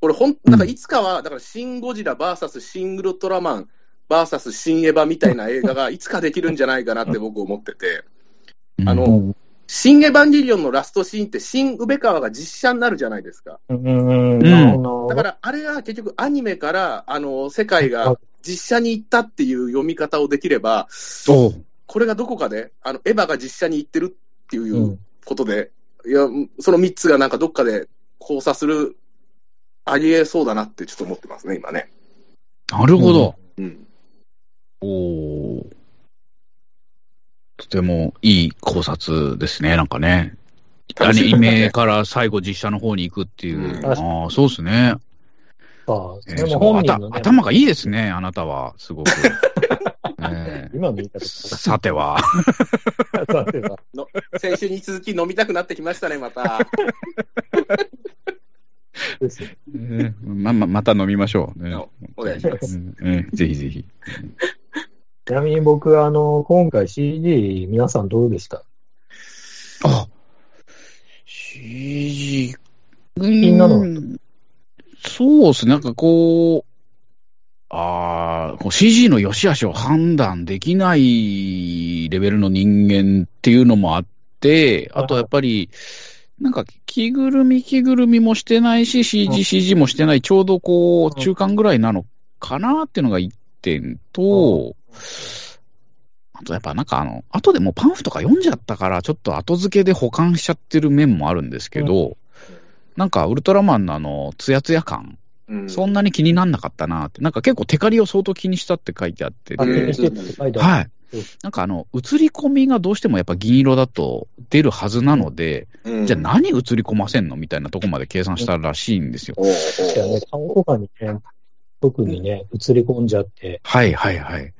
これほん、なんかいつかは、だからシン・ゴジラ VS シン・ウルトラマン VS シン・エヴァみたいな映画が (laughs) いつかできるんじゃないかなって僕思ってて、あの、新エヴァンゲリオンのラストシーンって、新宇部川が実写になるじゃないですか。うん、だから、あれが結局アニメから、あの、世界が実写に行ったっていう読み方をできれば、これがどこかで、あの、エヴァが実写に行ってるっていうことで、うん、いや、その3つがなんかどっかで交差する、ありえそうだなってちょっと思ってますね、今ね。なるほど。うん。おー。とてもいい考察ですね、なんかね。アニメから最後実写の方に行くっていう。うん、ああ、そうですね。あえー、もね、頭がいいですね、あなたは、すごく。(laughs) えー、今の言い方さては。(laughs) さてはの。先週に続き飲みたくなってきましたね、また。ま、ま、また飲みましょう、ね。お願いします。えー、ぜひぜひ。ちなみに僕、あの、今回 CG、皆さんどうでした？あ、CG、みんなの。そうですね、なんかこう、ああ、CG の良し悪しを判断できないレベルの人間っていうのもあって、あとやっぱり、なんか着ぐるみ着ぐるみもしてないし、CG、CG もしてない、ちょうどこう、中間ぐらいなのかなっていうのが一点と、あとやっぱなんかあの、後でもパンフとか読んじゃったから、ちょっと後付けで保管しちゃってる面もあるんですけど、うん、なんかウルトラマンのあの、ツヤツヤ感、うん、そんなに気になんなかったなって、なんか結構テカリを相当気にしたって書いてあって、はい。なんかあの、映り込みがどうしてもやっぱ銀色だと出るはずなので、うん、じゃあ何映り込ませんのみたいなとこまで計算したらしいんですよ。確かにね、顔とかにね、特にね、映り込んじゃって。はいはいはい。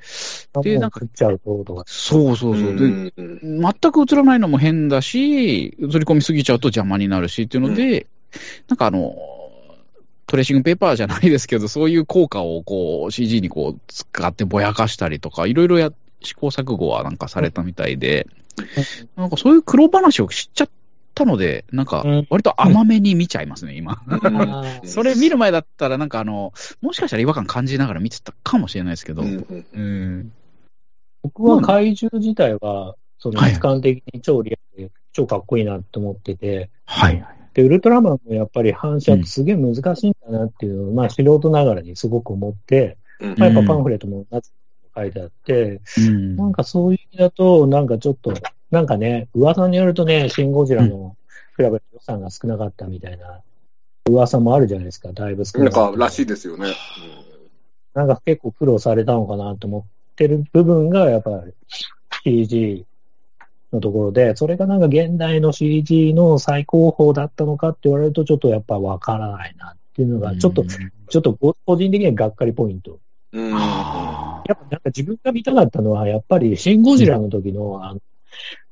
で、なんか、っちゃうととか。そうそうそう。で、全く映らないのも変だし、映り込みすぎちゃうと邪魔になるしっていうので、うん、なんかあの、トレーシングペーパーじゃないですけど、そういう効果をこう CG にこう使ってぼやかしたりとか、いろいろや試行錯誤はなんかされたみたいで、なんかそういう苦労話を知っちゃっったので、なんか、割と甘めに見ちゃいますね、今。それ見る前だったら、なんかあの、もしかしたら違和感感じながら見てたかもしれないですけど、うん、僕は怪獣自体は、その、時間的に超リアルで、超かっこいいなって思ってて、はい。で、ウルトラマンもやっぱり反射ってすげえ難しいんだなっていうのを、うん、まあ素人ながらにすごく思って、うん、まあ、やっぱパンフレットも書いてあって、うん、なんかそういう意味だと、なんかちょっと、なんかね、噂によるとね、シン・ゴジラの比べて予算が少なかったみたいな噂もあるじゃないですか、だいぶ少ななんからしいですよね。なんか結構苦労されたのかなと思ってる部分が、やっぱり CG のところで、それがなんか現代の CG の最高峰だったのかって言われると、ちょっとやっぱわからないなっていうのが、ちょっと、ちょっと個人的にはがっかりポイント。うん、やっぱなんか自分が見たかったのは、やっぱりシン・ゴジラの時の、あの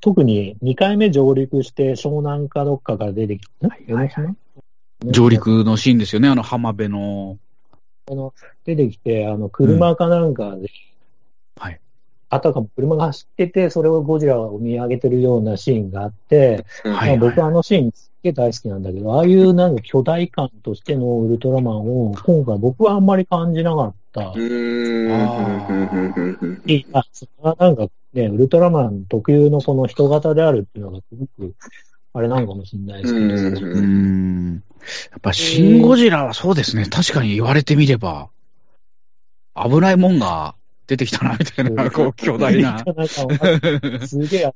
特に2回目上陸して湘南かどっかから出てきた、はいはいはい、上陸のシーンですよね、あの浜辺の。あの出てきて、あの車かなんかで、あたかも車が走ってて、それをゴジラを見上げてるようなシーンがあって、はい、まあ、僕はあのシーンすっげえ大好きなんだけど、ああいうなんか巨大感としてのウルトラマンを今回僕はあんまり感じなかった。うん。いい、あ、それはなんかね、ウルトラマン特有のこの人型であるっていうのがすごく、あれなのかもしれないですけど。うん。やっぱシン・ゴジラはそうですね。確かに言われてみれば、危ないもんが出てきたな、みたいな、こう、巨大な。(laughs) すげえ、こ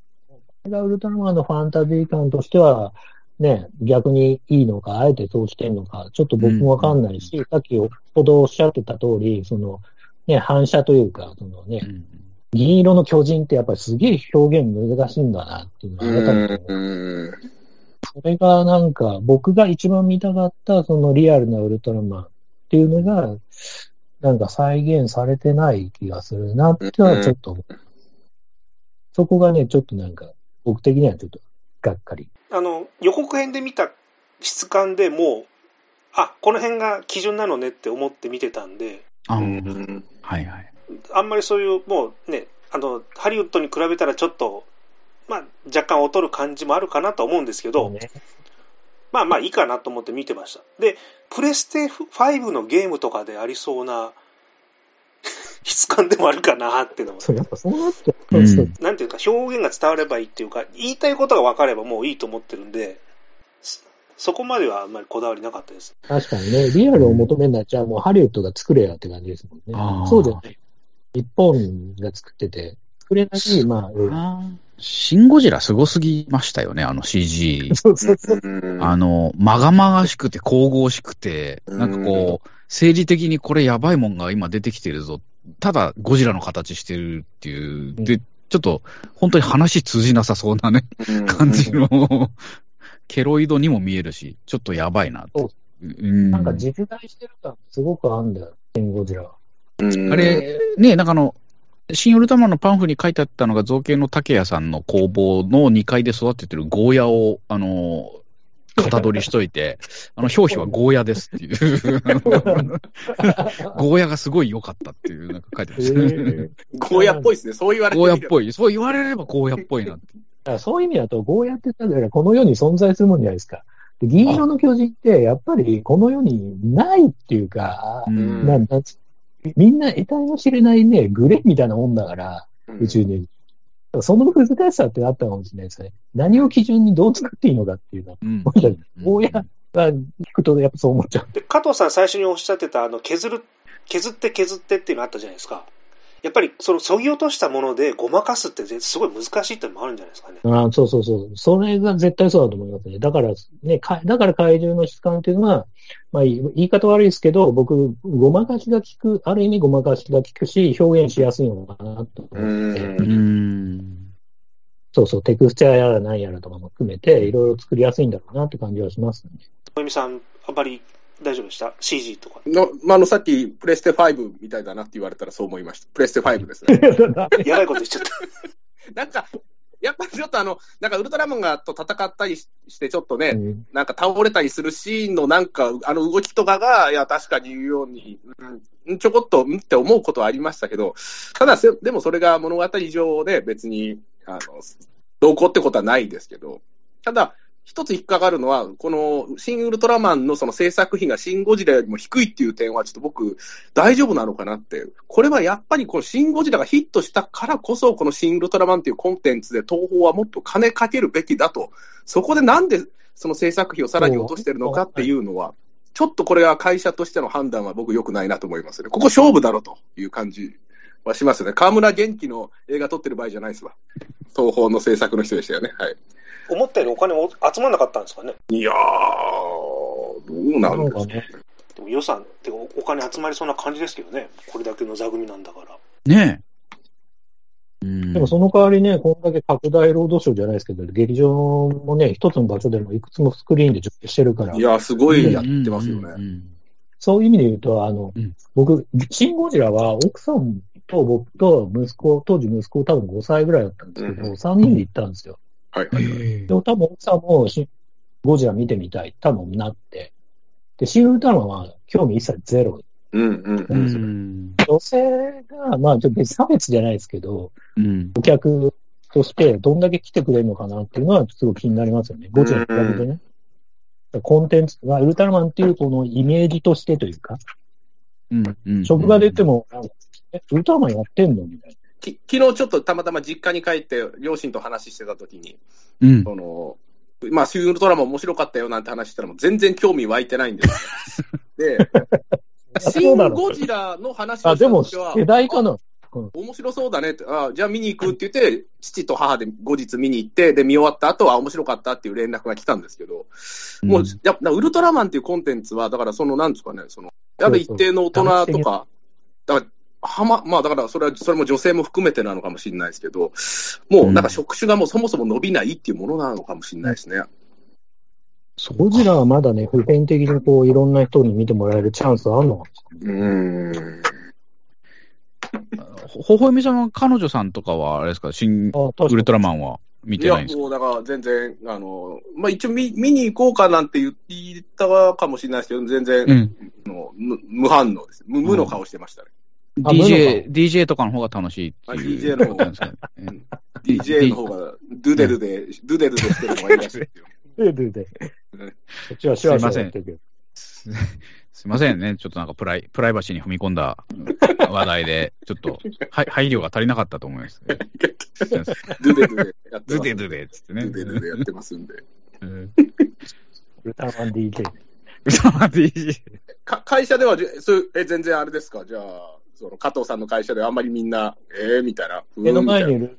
れがウルトラマンのファンタジー感としては、ね、逆にいいのか、あえてそうしてんのか、ちょっと僕もわかんないし、うん、さっきほどおっしゃってた通り、その、ね、反射というか、そのね、うん、銀色の巨人ってやっぱりすげえ表現難しいんだなっていうのが改めて思それがなんか、僕が一番見たかった、そのリアルなウルトラマンっていうのが、なんか再現されてない気がするなってはちょっと、う。ん、そこがね、ちょっとなんか、僕的にはちょっとがっかり。あの、予告編で見た質感でもう、あ、この辺が基準なのねって思って見てたんで、うん、はいはい。あんまりそういう、もうね、あの、ハリウッドに比べたらちょっと、まあ、若干劣る感じもあるかなと思うんですけど、ね、まあまあいいかなと思って見てました。で、プレステ5のゲームとかでありそうな (laughs) 質感でもあるかなっていうのも。そう、やっぱそうなっちゃう。うん、なんていうか、表現が伝わればいいっていうか、言いたいことが分かればもういいと思ってるんで、そこまではあんまりこだわりなかったです。確かにね、リアルを求めんなっちゃもうハリウッドが作れやって感じですもんね。そうじゃない。日本が作ってて、作れないまあ、シン・ゴジラすごすぎましたよね、あの CG。そうそうそう。あの、まがまがしくて神々しくて、なんかこう、政治的にこれやばいもんが今出てきてるぞ。ただゴジラの形してるっていう。で、ちょっと本当に話通じなさそうなね、感じの、ケロイドにも見えるし、ちょっとやばいなと。なんか実在してる感すごくあるんだよ、シン・ゴジラは。あれ、ね、なんかあの、新ウルトラマンのパンフに書いてあったのが、造形の竹谷さんの工房の2階で育ててるゴーヤを、あの、型取りしといて、(laughs) あの、表皮はゴーヤですっていう。(laughs) ゴーヤがすごい良かったっていう、なんか書いてました、ね。ゴーヤっぽいですね。そう言われてゴーヤっぽい。そう言われればゴーヤっぽいなって。そういう意味だと、ゴーヤって言ったら、この世に存在するもんじゃないですか。で銀色の巨人って、やっぱりこの世にないっていうか、うん、なんみんな得体の知れないね、グレーみたいなもんだから、宇宙に。うん、その難しさってあったかもしれないですね。何を基準にどう作っていいのかっていうのは。うん。(laughs) 親が聞くとやっぱそう思っちゃう。で、加藤さん最初におっしゃってた、あの、削る、削って削ってっていうのあったじゃないですか。やっぱりそのそぎ落としたものでごまかすってすごい難しいってのもあるんじゃないですかね。あそうそうそう。それが絶対そうだと思いますね。だからね、かだから怪獣の質感っていうのは、まあ言い方悪いですけど、僕、ごまかしが効く、ある意味ごまかしが効くし、表現しやすいのかなと思って。うんそうそう、テクスチャーやら何やらとかも含めて、いろいろ作りやすいんだろうなって感じはしますね。小泉さん、あんまり大丈夫でした ?CG とか。の、まあ、あの、さっき、プレステ5みたいだなって言われたらそう思いました。プレステ5ですね。(laughs) やばいこと言っちゃった。(laughs) なんか、やっぱりちょっとあの、なんかウルトラマンがと戦ったりして、ちょっとね、うん、なんか倒れたりするシーンのなんか、あの動きとかが、いや、確かに言うように、うん、ちょこっと、うんって思うことはありましたけど、ただ、でもそれが物語上で別に、あの、どうこうってことはないですけど、ただ、一つ引っかかるのは、この、シン・ウルトラマンのその制作費がシン・ゴジラよりも低いっていう点は、ちょっと僕、大丈夫なのかなって。これはやっぱりこのシン・ゴジラがヒットしたからこそ、このシン・ウルトラマンっていうコンテンツで東宝はもっと金かけるべきだと。そこでなんでその制作費をさらに落としてるのかっていうのは、ちょっとこれは会社としての判断は僕良くないなと思いますね。ここ勝負だろという感じはしますね。河村元気の映画撮ってる場合じゃないですわ。東宝の制作の人でしたよね。はい。思ったよりお金も集まんなかったんですかね。いやー、どうなんですかね。でも予算ってお金集まりそうな感じですけどね。これだけの座組なんだから。ねえ。でもその代わりね、こんだけ拡大労働省じゃないですけど、劇場もね、一つの場所でもいくつもスクリーンで上映してるから。いや、すごいやってますよね。そういう意味で言うと、あの、うん、僕、シン・ゴジラは奥さんと僕と息子、当時息子多分5歳ぐらいだったんですけど、うん、3人で行ったんですよ。はいはいはい。でも多分奥さんもゴジラ見てみたい、多分なって。で、シン・ウルトラマンは興味一切ゼロ。うんうんうん。女性が、まあ、別に差別じゃないですけど、うん、お客としてどんだけ来てくれるのかなっていうのはすごい気になりますよね。ゴジラ比べてね。うん、コンテンツが、ウルトラマンっていうこのイメージとしてというか、うんうん、職場で言っても、ウルトラマンやってんのみたいな。き昨日ちょっとたまたま実家に帰って、両親と話してたときに、うん、そのまあ、シウルトラマン面白かったよなんて話したら、も全然興味湧いてないんです。よ、(laughs) で、シン・ゴジラの話をした時は、世代かな。面白そうだねって、あじゃあ見に行くって言って、父と母で後日見に行って、で、見終わった後は面白かったっていう連絡が来たんですけど、うん、もう、やっぱ、ウルトラマンっていうコンテンツは、だからその、なんですかね、その、ある一定の大人とか、だから、はま、まあだからそれは、それも女性も含めてなのかもしれないですけど、もうなんか職種がもうそもそも伸びないっていうものなのかもしれないですね。ゴジラはまだね、普遍的にこう、いろんな人に見てもらえるチャンスあるのかうん。ほほえみさんは彼女さんとかは、あれですか、新ウルトラマンは見てないんですか？いや、もうだから全然、あの、まあ一応見見に行こうかなんて言ったかもしれないですけど、全然、うん、の無反応です。無無の顔してましたね。DJ、DJ とかの方が楽しいっていう。DJ の方が、DJ の方が、ドゥデルで、ドゥデルでしてるのがいいらしいですよ。ドゥデルで。こっちはシュワシュワやってるけど。(laughs) すいませんね。ちょっとなんかプライプライバシーに踏み込んだ話題で、ちょっとは配慮が足りなかったと思います、ね。ドゥデドゥデやってます。ドゥデドゥデつってね。やってますんで。ウルタマン DJ。ウルタマン DJ。か会社ではそうえ、全然あれですか？じゃあ、その加藤さんの会社であんまりみんな、ええー、みたいな。目の前にいる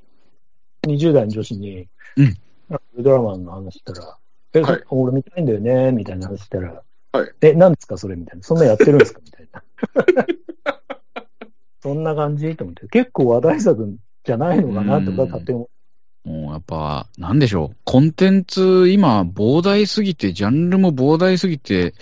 20代の女子に、うん。ウルトラマンの話したら、え、はい、俺見たいんだよね、みたいな話したら、はい。え、何ですか、それみたいな。そんなやってるんですかみたいな。(laughs) そんな感じ？と思って。結構話題作じゃないのかなとか勝手に思もうやっぱ、なんでしょう。コンテンツ、今、膨大すぎて、ジャンルも膨大すぎて、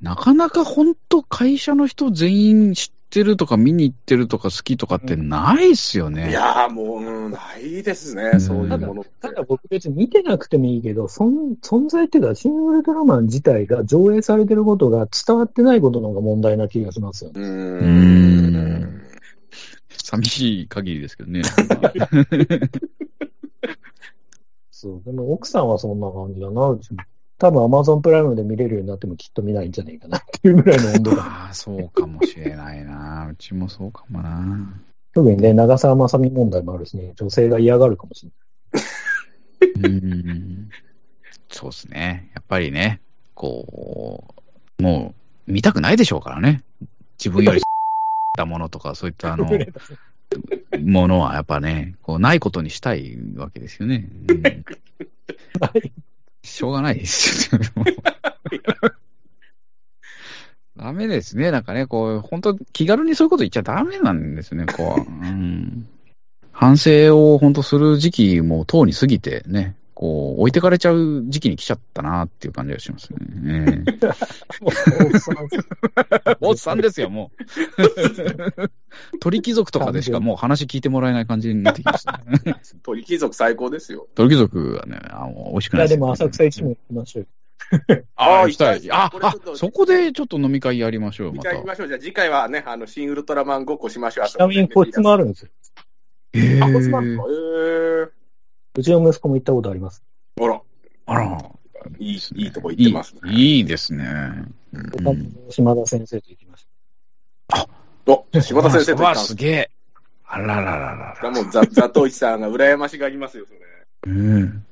なかなか本当会社の人全員知ってるとか見に行ってるとか好きとかってないっすよね。いやーもう、うん、ないですね、うん、そういうものただ僕別に見てなくてもいいけど、そん存在っていうか、シン・ウルトラマン自体が上映されてることが伝わってないことの方が問題な気がしますよね。うん。寂しい限りですけどね。そう。でも奥さんはそんな感じだな、うちも。多分アマゾンプライムで見れるようになってもきっと見ないんじゃないかなっていうぐらいの温度感。ああ、そうかもしれないな。うちもそうかもな。特にね、長澤まさみ問題もあるしね、女性が嫌がるかもしれない。うん。そうですね。やっぱりね、こう、もう、見たくないでしょうからね。自分よりたものとか、そういったあの、(laughs) ものはやっぱね、こう、ないことにしたいわけですよね。うん、(laughs) しょうがないですよ。(laughs) ダメですね。なんかね、こう、本当気軽にそういうこと言っちゃダメなんですね、こう。うん、反省を本当する時期もとうに過ぎてね、こう、置いてかれちゃう時期に来ちゃったなっていう感じがしますね。もう、おっさんですよ、もう。鳥貴族とかでしかもう話聞いてもらえない感じになってきましたね。鳥貴族最高ですよ。鳥貴族はね、あの美味しくないです、ね、いや、でも浅草一も行きましょう。ああ、行きたい。あ、あ、そこでちょっっと飲み会やりましょう、また。飲み会やりましょう。じゃあ次回はね、あの、新ウルトラマンごっこしましょう。ちなみに個室もあるんですよ。えー、あ、個室もあるんですかえー。うちの息子も行ったことあります。あら。あら。いい、いいとこ行ってますね。いいですね。うん、島田先生と行きました。あお、島田先生と行ったすげえ。あららららら。もうザ、ザトイさんが羨ましがりますよ、それ。うん。